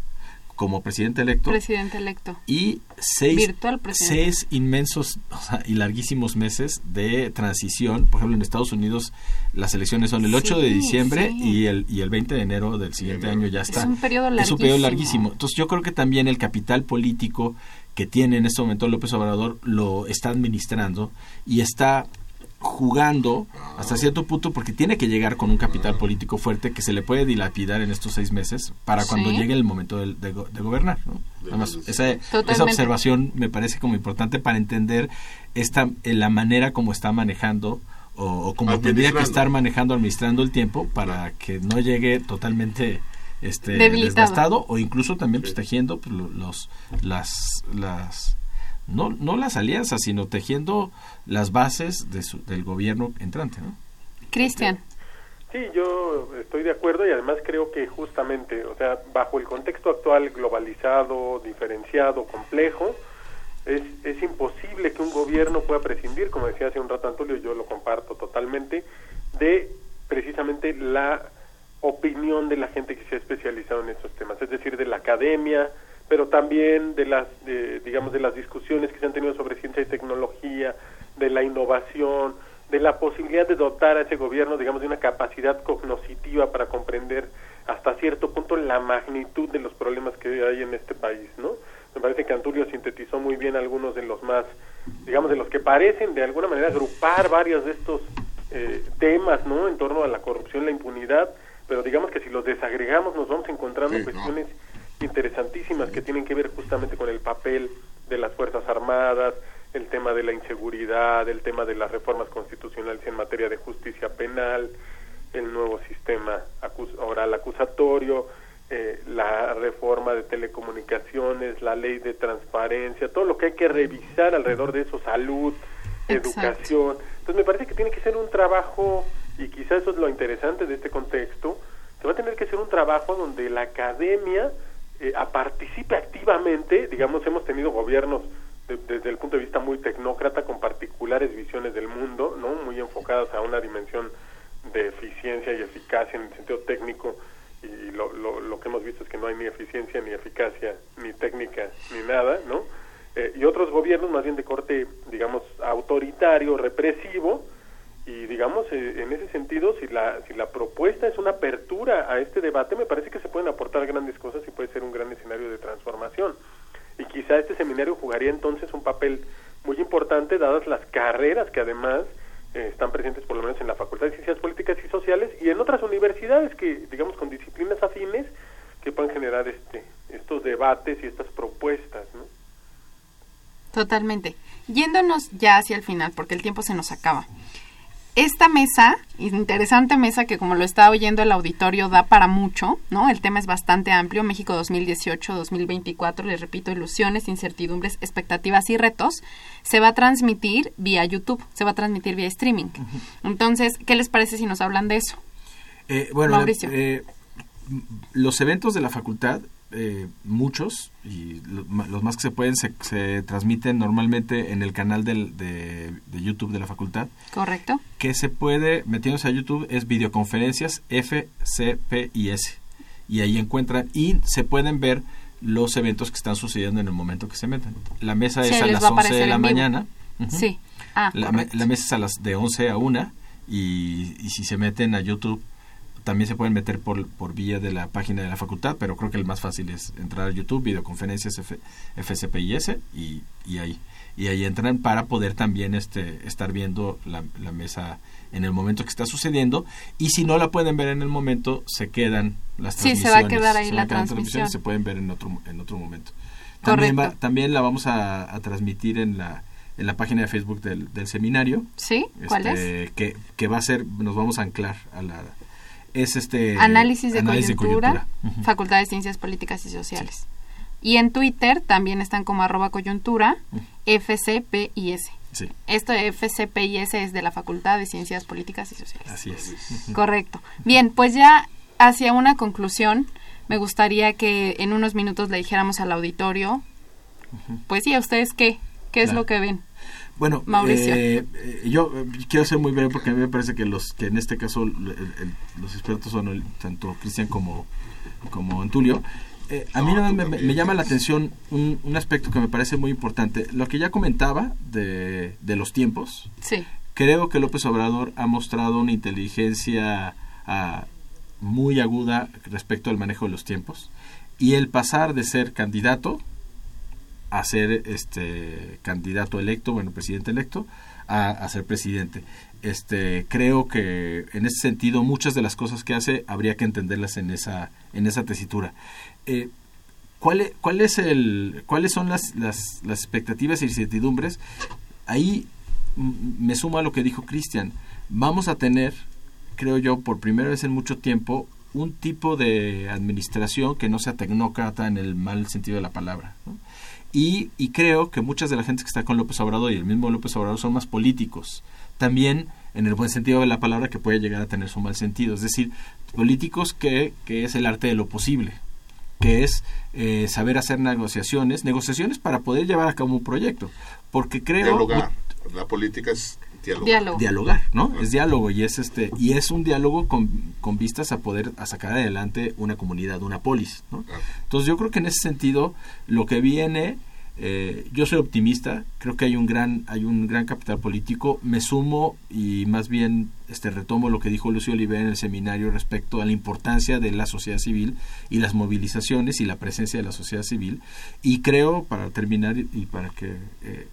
como presidente electo. Presidente electo. Y seis, seis inmensos y larguísimos meses de transición. Por ejemplo, en Estados Unidos las elecciones son el 8 de diciembre y, el, y el 20 de enero del siguiente año ya está. Es un periodo larguísimo. Es un periodo larguísimo. Entonces yo creo que también el capital político que tiene en este momento López Obrador lo está administrando y está jugando hasta cierto punto porque tiene que llegar con un capital político fuerte que se le puede dilapidar en estos seis meses para cuando llegue el momento de, gobernar. Además, esa, esa, observación me parece como importante para entender esta eh, la manera como está manejando o, como tendría que estar manejando, administrando el tiempo para que no llegue totalmente este desgastado o incluso también pues, tejiendo pues, los las las no, no las alianzas, sino tejiendo las bases de del gobierno entrante. ¿no? Cristian. Sí, yo estoy de acuerdo y además creo que justamente, o sea, bajo el contexto actual globalizado, diferenciado, complejo, es, es imposible que un gobierno pueda prescindir, como decía hace un rato Antonio, yo lo comparto totalmente, de precisamente la opinión de la gente que se ha especializado en estos temas, es decir, de la academia, pero también de las, digamos, de las discusiones que se han tenido sobre ciencia y tecnología, de la innovación, de la posibilidad de dotar a ese gobierno, digamos, de una capacidad cognoscitiva para comprender hasta cierto punto la magnitud de los problemas que hay en este país, ¿no? Me parece que Antulio sintetizó muy bien algunos de los más, digamos, de los que parecen de alguna manera agrupar varios de estos eh, temas, ¿no? En torno a la corrupción, la impunidad, pero digamos que si los desagregamos nos vamos encontrando cuestiones interesantísimas que tienen que ver justamente con el papel de las Fuerzas Armadas, el tema de la inseguridad, el tema de las reformas constitucionales en materia de justicia penal, el nuevo sistema oral acusatorio, eh, la reforma de telecomunicaciones, la ley de transparencia, todo lo que hay que revisar alrededor de eso, salud, educación. Entonces me parece que tiene que ser un trabajo, y quizás eso es lo interesante de este contexto, que va a tener que ser un trabajo donde la academia eh, participe activamente, digamos, hemos tenido gobiernos desde el punto de vista muy tecnócrata con particulares visiones del mundo, ¿no? Muy enfocadas a una dimensión de eficiencia y eficacia en el sentido técnico y lo, lo, lo que hemos visto es que no hay ni eficiencia ni eficacia ni técnica ni nada, ¿no? Eh, y otros gobiernos más bien de corte, digamos, autoritario, represivo, y digamos, eh, en ese sentido, si la, si la propuesta es una apertura a este debate, me parece que se pueden aportar grandes cosas y puede ser un gran escenario de transformación. Y quizá este seminario jugaría entonces un papel muy importante, dadas las carreras que además eh, están presentes por lo menos en la Facultad de Ciencias Políticas y Sociales y en otras universidades que, digamos, con disciplinas afines que puedan generar este, estos debates y estas propuestas, ¿no? Totalmente. Yéndonos ya hacia el final, porque el tiempo se nos acaba. Esta mesa, interesante mesa que como lo está oyendo el auditorio da para mucho, ¿no? El tema es bastante amplio, México 2018-2024, les repito, ilusiones, incertidumbres, expectativas y retos, se va a transmitir vía YouTube, se va a transmitir vía streaming. Entonces, ¿qué les parece si nos hablan de eso? Eh, bueno, Mauricio. Eh, los eventos de la facultad eh, muchos, y los más que se pueden, se, transmiten normalmente en el canal del, de, YouTube de la facultad. Correcto. Que se puede, metiéndose a YouTube, es videoconferencias FCPIS. Y ahí encuentran, y se pueden ver los eventos que están sucediendo en el momento que se meten. La mesa es a las 11 de la mañana. Sí. Ah, la, la, mesa es a las de 11 a 1 y, y si se meten a YouTube también se pueden meter por, por vía de la página de la facultad, pero creo que el más fácil es entrar a YouTube, videoconferencias F, FCPIS y, y ahí y ahí entran para poder también este estar viendo la, la, mesa en el momento que está sucediendo y si no la pueden ver en el momento se quedan las transmisiones. Sí, se va a quedar ahí la transmisión. Se pueden ver en otro en otro momento. También, también la vamos a, transmitir en la en la página de Facebook del, del seminario. Sí, ¿cuál este, es? Que, que va a ser, nos vamos a anclar a la es este análisis de coyuntura, Facultad de Ciencias Políticas y Sociales. Y en Twitter también están como arroba coyuntura FCPIS. Sí. Esto FCPIS es de la Facultad de Ciencias Políticas y Sociales. Así es. Correcto. Bien, pues ya hacia una conclusión, me gustaría que en unos minutos le dijéramos al auditorio, pues sí, ¿a ustedes qué? ¿Qué es lo que ven? Bueno, Mauricio. Eh, eh, yo eh, quiero ser muy breve porque a mí me parece que los que en este caso los expertos son tanto Cristian como, como Antulio. a mí me, me, llama la atención un, un, aspecto que me parece muy importante. Lo que ya comentaba de, de los tiempos. Sí. Creo que López Obrador ha mostrado una inteligencia ah, muy aguda respecto al manejo de los tiempos. Y el pasar de ser candidato a ser este candidato electo, bueno, presidente electo, a, ser presidente. Este, creo que en ese sentido muchas de las cosas que hace habría que entenderlas en esa, en esa tesitura. Eh, ¿cuál, es, cuál es el, ¿Cuáles son las, las, las expectativas y incertidumbres? Ahí me suma a lo que dijo Cristian. Vamos a tener, creo yo, por primera vez en mucho tiempo, un tipo de administración que no sea tecnócrata en el mal sentido de la palabra. ¿no? Y, y, creo que muchas de la gente que está con López Obrador y el mismo López Obrador son más políticos. También en el buen sentido de la palabra que puede llegar a tener su mal sentido. Es decir, políticos que, que es el arte de lo posible, que es eh, saber hacer negociaciones, negociaciones para poder llevar a cabo un proyecto. Porque creo... La política es dialogar. Dialogar, ¿no? Es diálogo y es este y es un diálogo con, con vistas a poder a sacar adelante una comunidad, una polis, ¿no? Entonces yo creo que en ese sentido lo que viene eh, yo soy optimista, creo que hay un gran hay un gran capital político. Me sumo y más bien este retomo lo que dijo Lucio Oliver en el seminario respecto a la importancia de la sociedad civil y las movilizaciones y la presencia de la sociedad civil. Y creo, para terminar y, para que eh,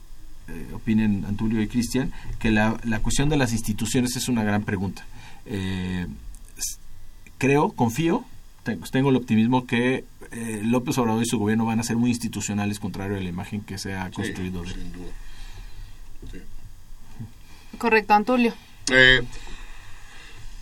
eh, opinen Antulio y Cristian, que la, la, cuestión de las instituciones es una gran pregunta. Eh, creo, confío, tengo, el optimismo que eh, López Obrador y su gobierno van a ser muy institucionales, contrario a la imagen que se ha construido. Correcto, Antulio. Eh,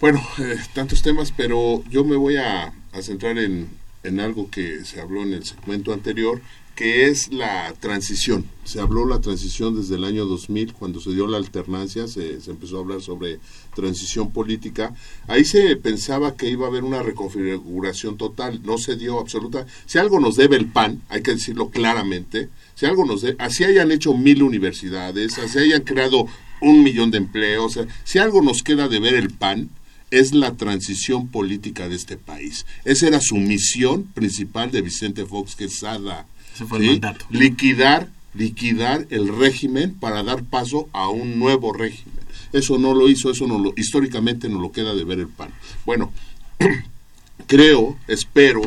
bueno, eh, tantos temas, pero yo me voy a, a centrar en, en algo que se habló en el segmento anterior, que es la transición. Se habló la transición desde el año 2000, cuando se dio la alternancia, se, empezó a hablar sobre transición política. Ahí se pensaba que iba a haber una reconfiguración total, no se dio absoluta. Si algo nos debe el PAN, hay que decirlo claramente, si algo nos debe, así hayan hecho mil universidades, así hayan creado un millón de empleos, si algo nos queda de ver el PAN, es la transición política de este país. Esa era su misión principal de Vicente Fox Quesada. Ese fue el mandato. Liquidar, liquidar el régimen para dar paso a un nuevo régimen. Eso no lo hizo, eso no lo, históricamente no lo queda de ver el PAN. Bueno, creo, espero,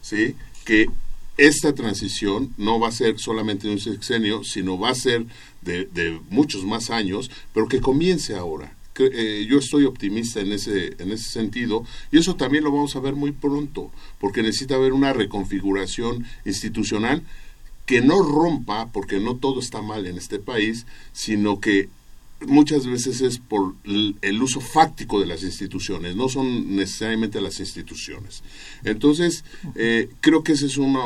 ¿sí? que esta transición no va a ser solamente de un sexenio, sino va a ser de, de muchos más años, pero que comience ahora eh, yo estoy optimista en ese, en ese sentido y eso también lo vamos a ver muy pronto, porque necesita haber una reconfiguración institucional que no rompa, porque no todo está mal en este país, sino que muchas veces es por el uso fáctico de las instituciones, no son necesariamente las instituciones. Entonces, eh, creo que esa es una,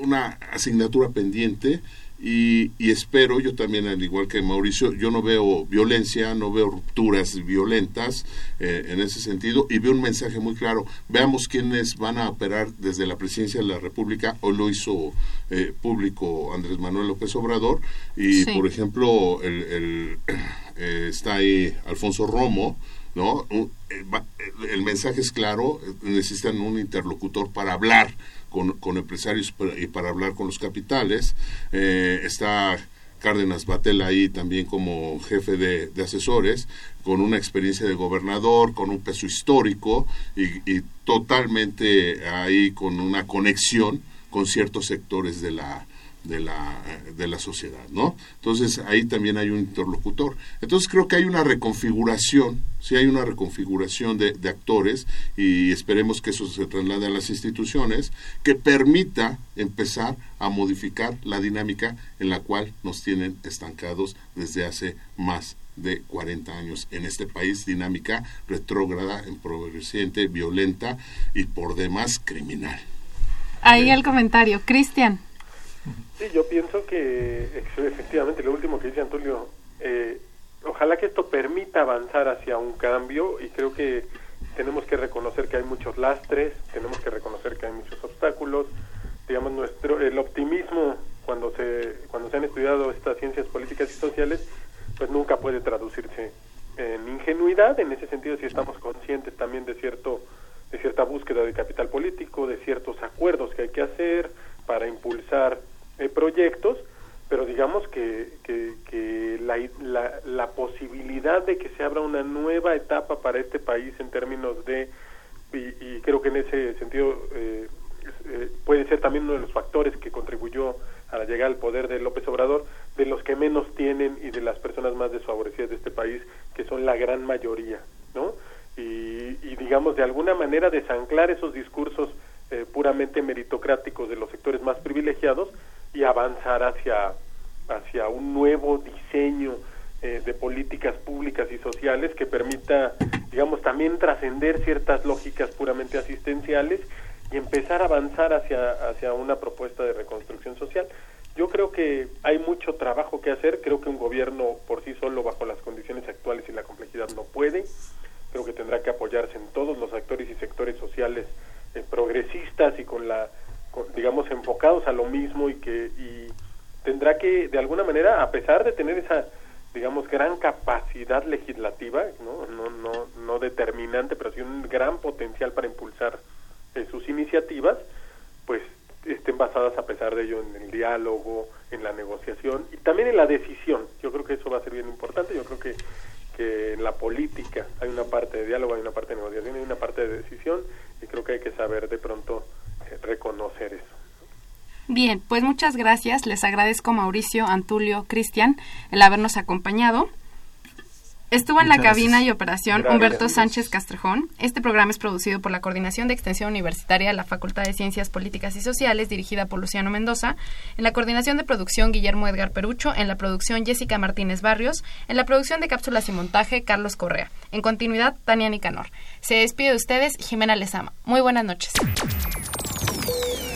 una asignatura pendiente y, espero, yo también, al igual que Mauricio, yo no veo violencia, no veo rupturas violentas eh, en ese sentido, y veo un mensaje muy claro. Veamos quiénes van a operar desde la presidencia de la República, o lo hizo eh, público Andrés Manuel López Obrador, y por ejemplo, el, eh, está ahí Alfonso Romo, ¿no? el mensaje es claro, necesitan un interlocutor para hablar con, empresarios y para hablar con los capitales. Eh, está Cárdenas Batel ahí también como jefe de, asesores, con una experiencia de gobernador, con un peso histórico y, totalmente ahí con una conexión con ciertos sectores de la, de la, de la sociedad, ¿no? Entonces ahí también hay un interlocutor. Entonces creo que hay una reconfiguración, sí hay una reconfiguración de, de actores y esperemos que eso se traslade a las instituciones, que permita empezar a modificar la dinámica en la cual nos tienen estancados desde hace más de 40 años en este país, dinámica retrógrada, empobreciente, violenta y por demás criminal. Ahí el comentario. Cristian. Sí, yo pienso que efectivamente lo último que dice Antonio, eh, ojalá que esto permita avanzar hacia un cambio y creo que tenemos que reconocer que hay muchos lastres, tenemos que reconocer que hay muchos obstáculos, digamos nuestro el optimismo cuando se cuando se han estudiado estas ciencias políticas y sociales, pues nunca puede traducirse en ingenuidad, en ese sentido si estamos conscientes también de cierto de cierta búsqueda de capital político, de ciertos acuerdos que hay que hacer para impulsar eh, proyectos, pero digamos que, que, la, la, la, posibilidad de que se abra una nueva etapa para este país en términos de, y, creo que en ese sentido eh, eh, puede ser también uno de los factores que contribuyó a la llegada al poder de López Obrador, de los que menos tienen y de las personas más desfavorecidas de este país, que son la gran mayoría, ¿no? Y, y digamos, de alguna manera desanclar esos discursos puramente meritocráticos de los sectores más privilegiados y avanzar hacia, hacia un nuevo diseño eh, de políticas públicas y sociales que permita, digamos, también trascender ciertas lógicas puramente asistenciales y empezar a avanzar hacia, hacia una propuesta de reconstrucción social. Yo creo que hay mucho trabajo que hacer, creo que un gobierno por sí solo bajo las condiciones actuales y la complejidad no puede, creo que tendrá que apoyarse en todos los actores y sectores sociales eh, progresistas y con la digamos, enfocados a lo mismo y que y tendrá que, de alguna manera, a pesar de tener esa, digamos, gran capacidad legislativa, no, no, no, no determinante, pero sí un gran potencial para impulsar eh, sus iniciativas, pues estén basadas a pesar de ello en el diálogo, en la negociación y también en la decisión. Yo creo que eso va a ser bien importante. Yo creo que, que en la política hay una parte de diálogo, hay una parte de negociación, hay una parte de decisión y creo que hay que saber de pronto reconocer eso. Bien, pues muchas gracias. Les agradezco Mauricio, Antulio, Cristian el habernos acompañado. Estuvo en la cabina gracias. y operación Gracias. Humberto Sánchez Castrejón. Este programa es producido por la Coordinación de Extensión Universitaria de la Facultad de Ciencias Políticas y Sociales, dirigida por Luciano Mendoza. En la coordinación de producción, Guillermo Edgar Perucho. En la producción, Jessica Martínez Barrios. En la producción de cápsulas y montaje, Carlos Correa. En continuidad, Tania Nicanor. Se despide de ustedes, Jimena Lezama. Muy buenas noches.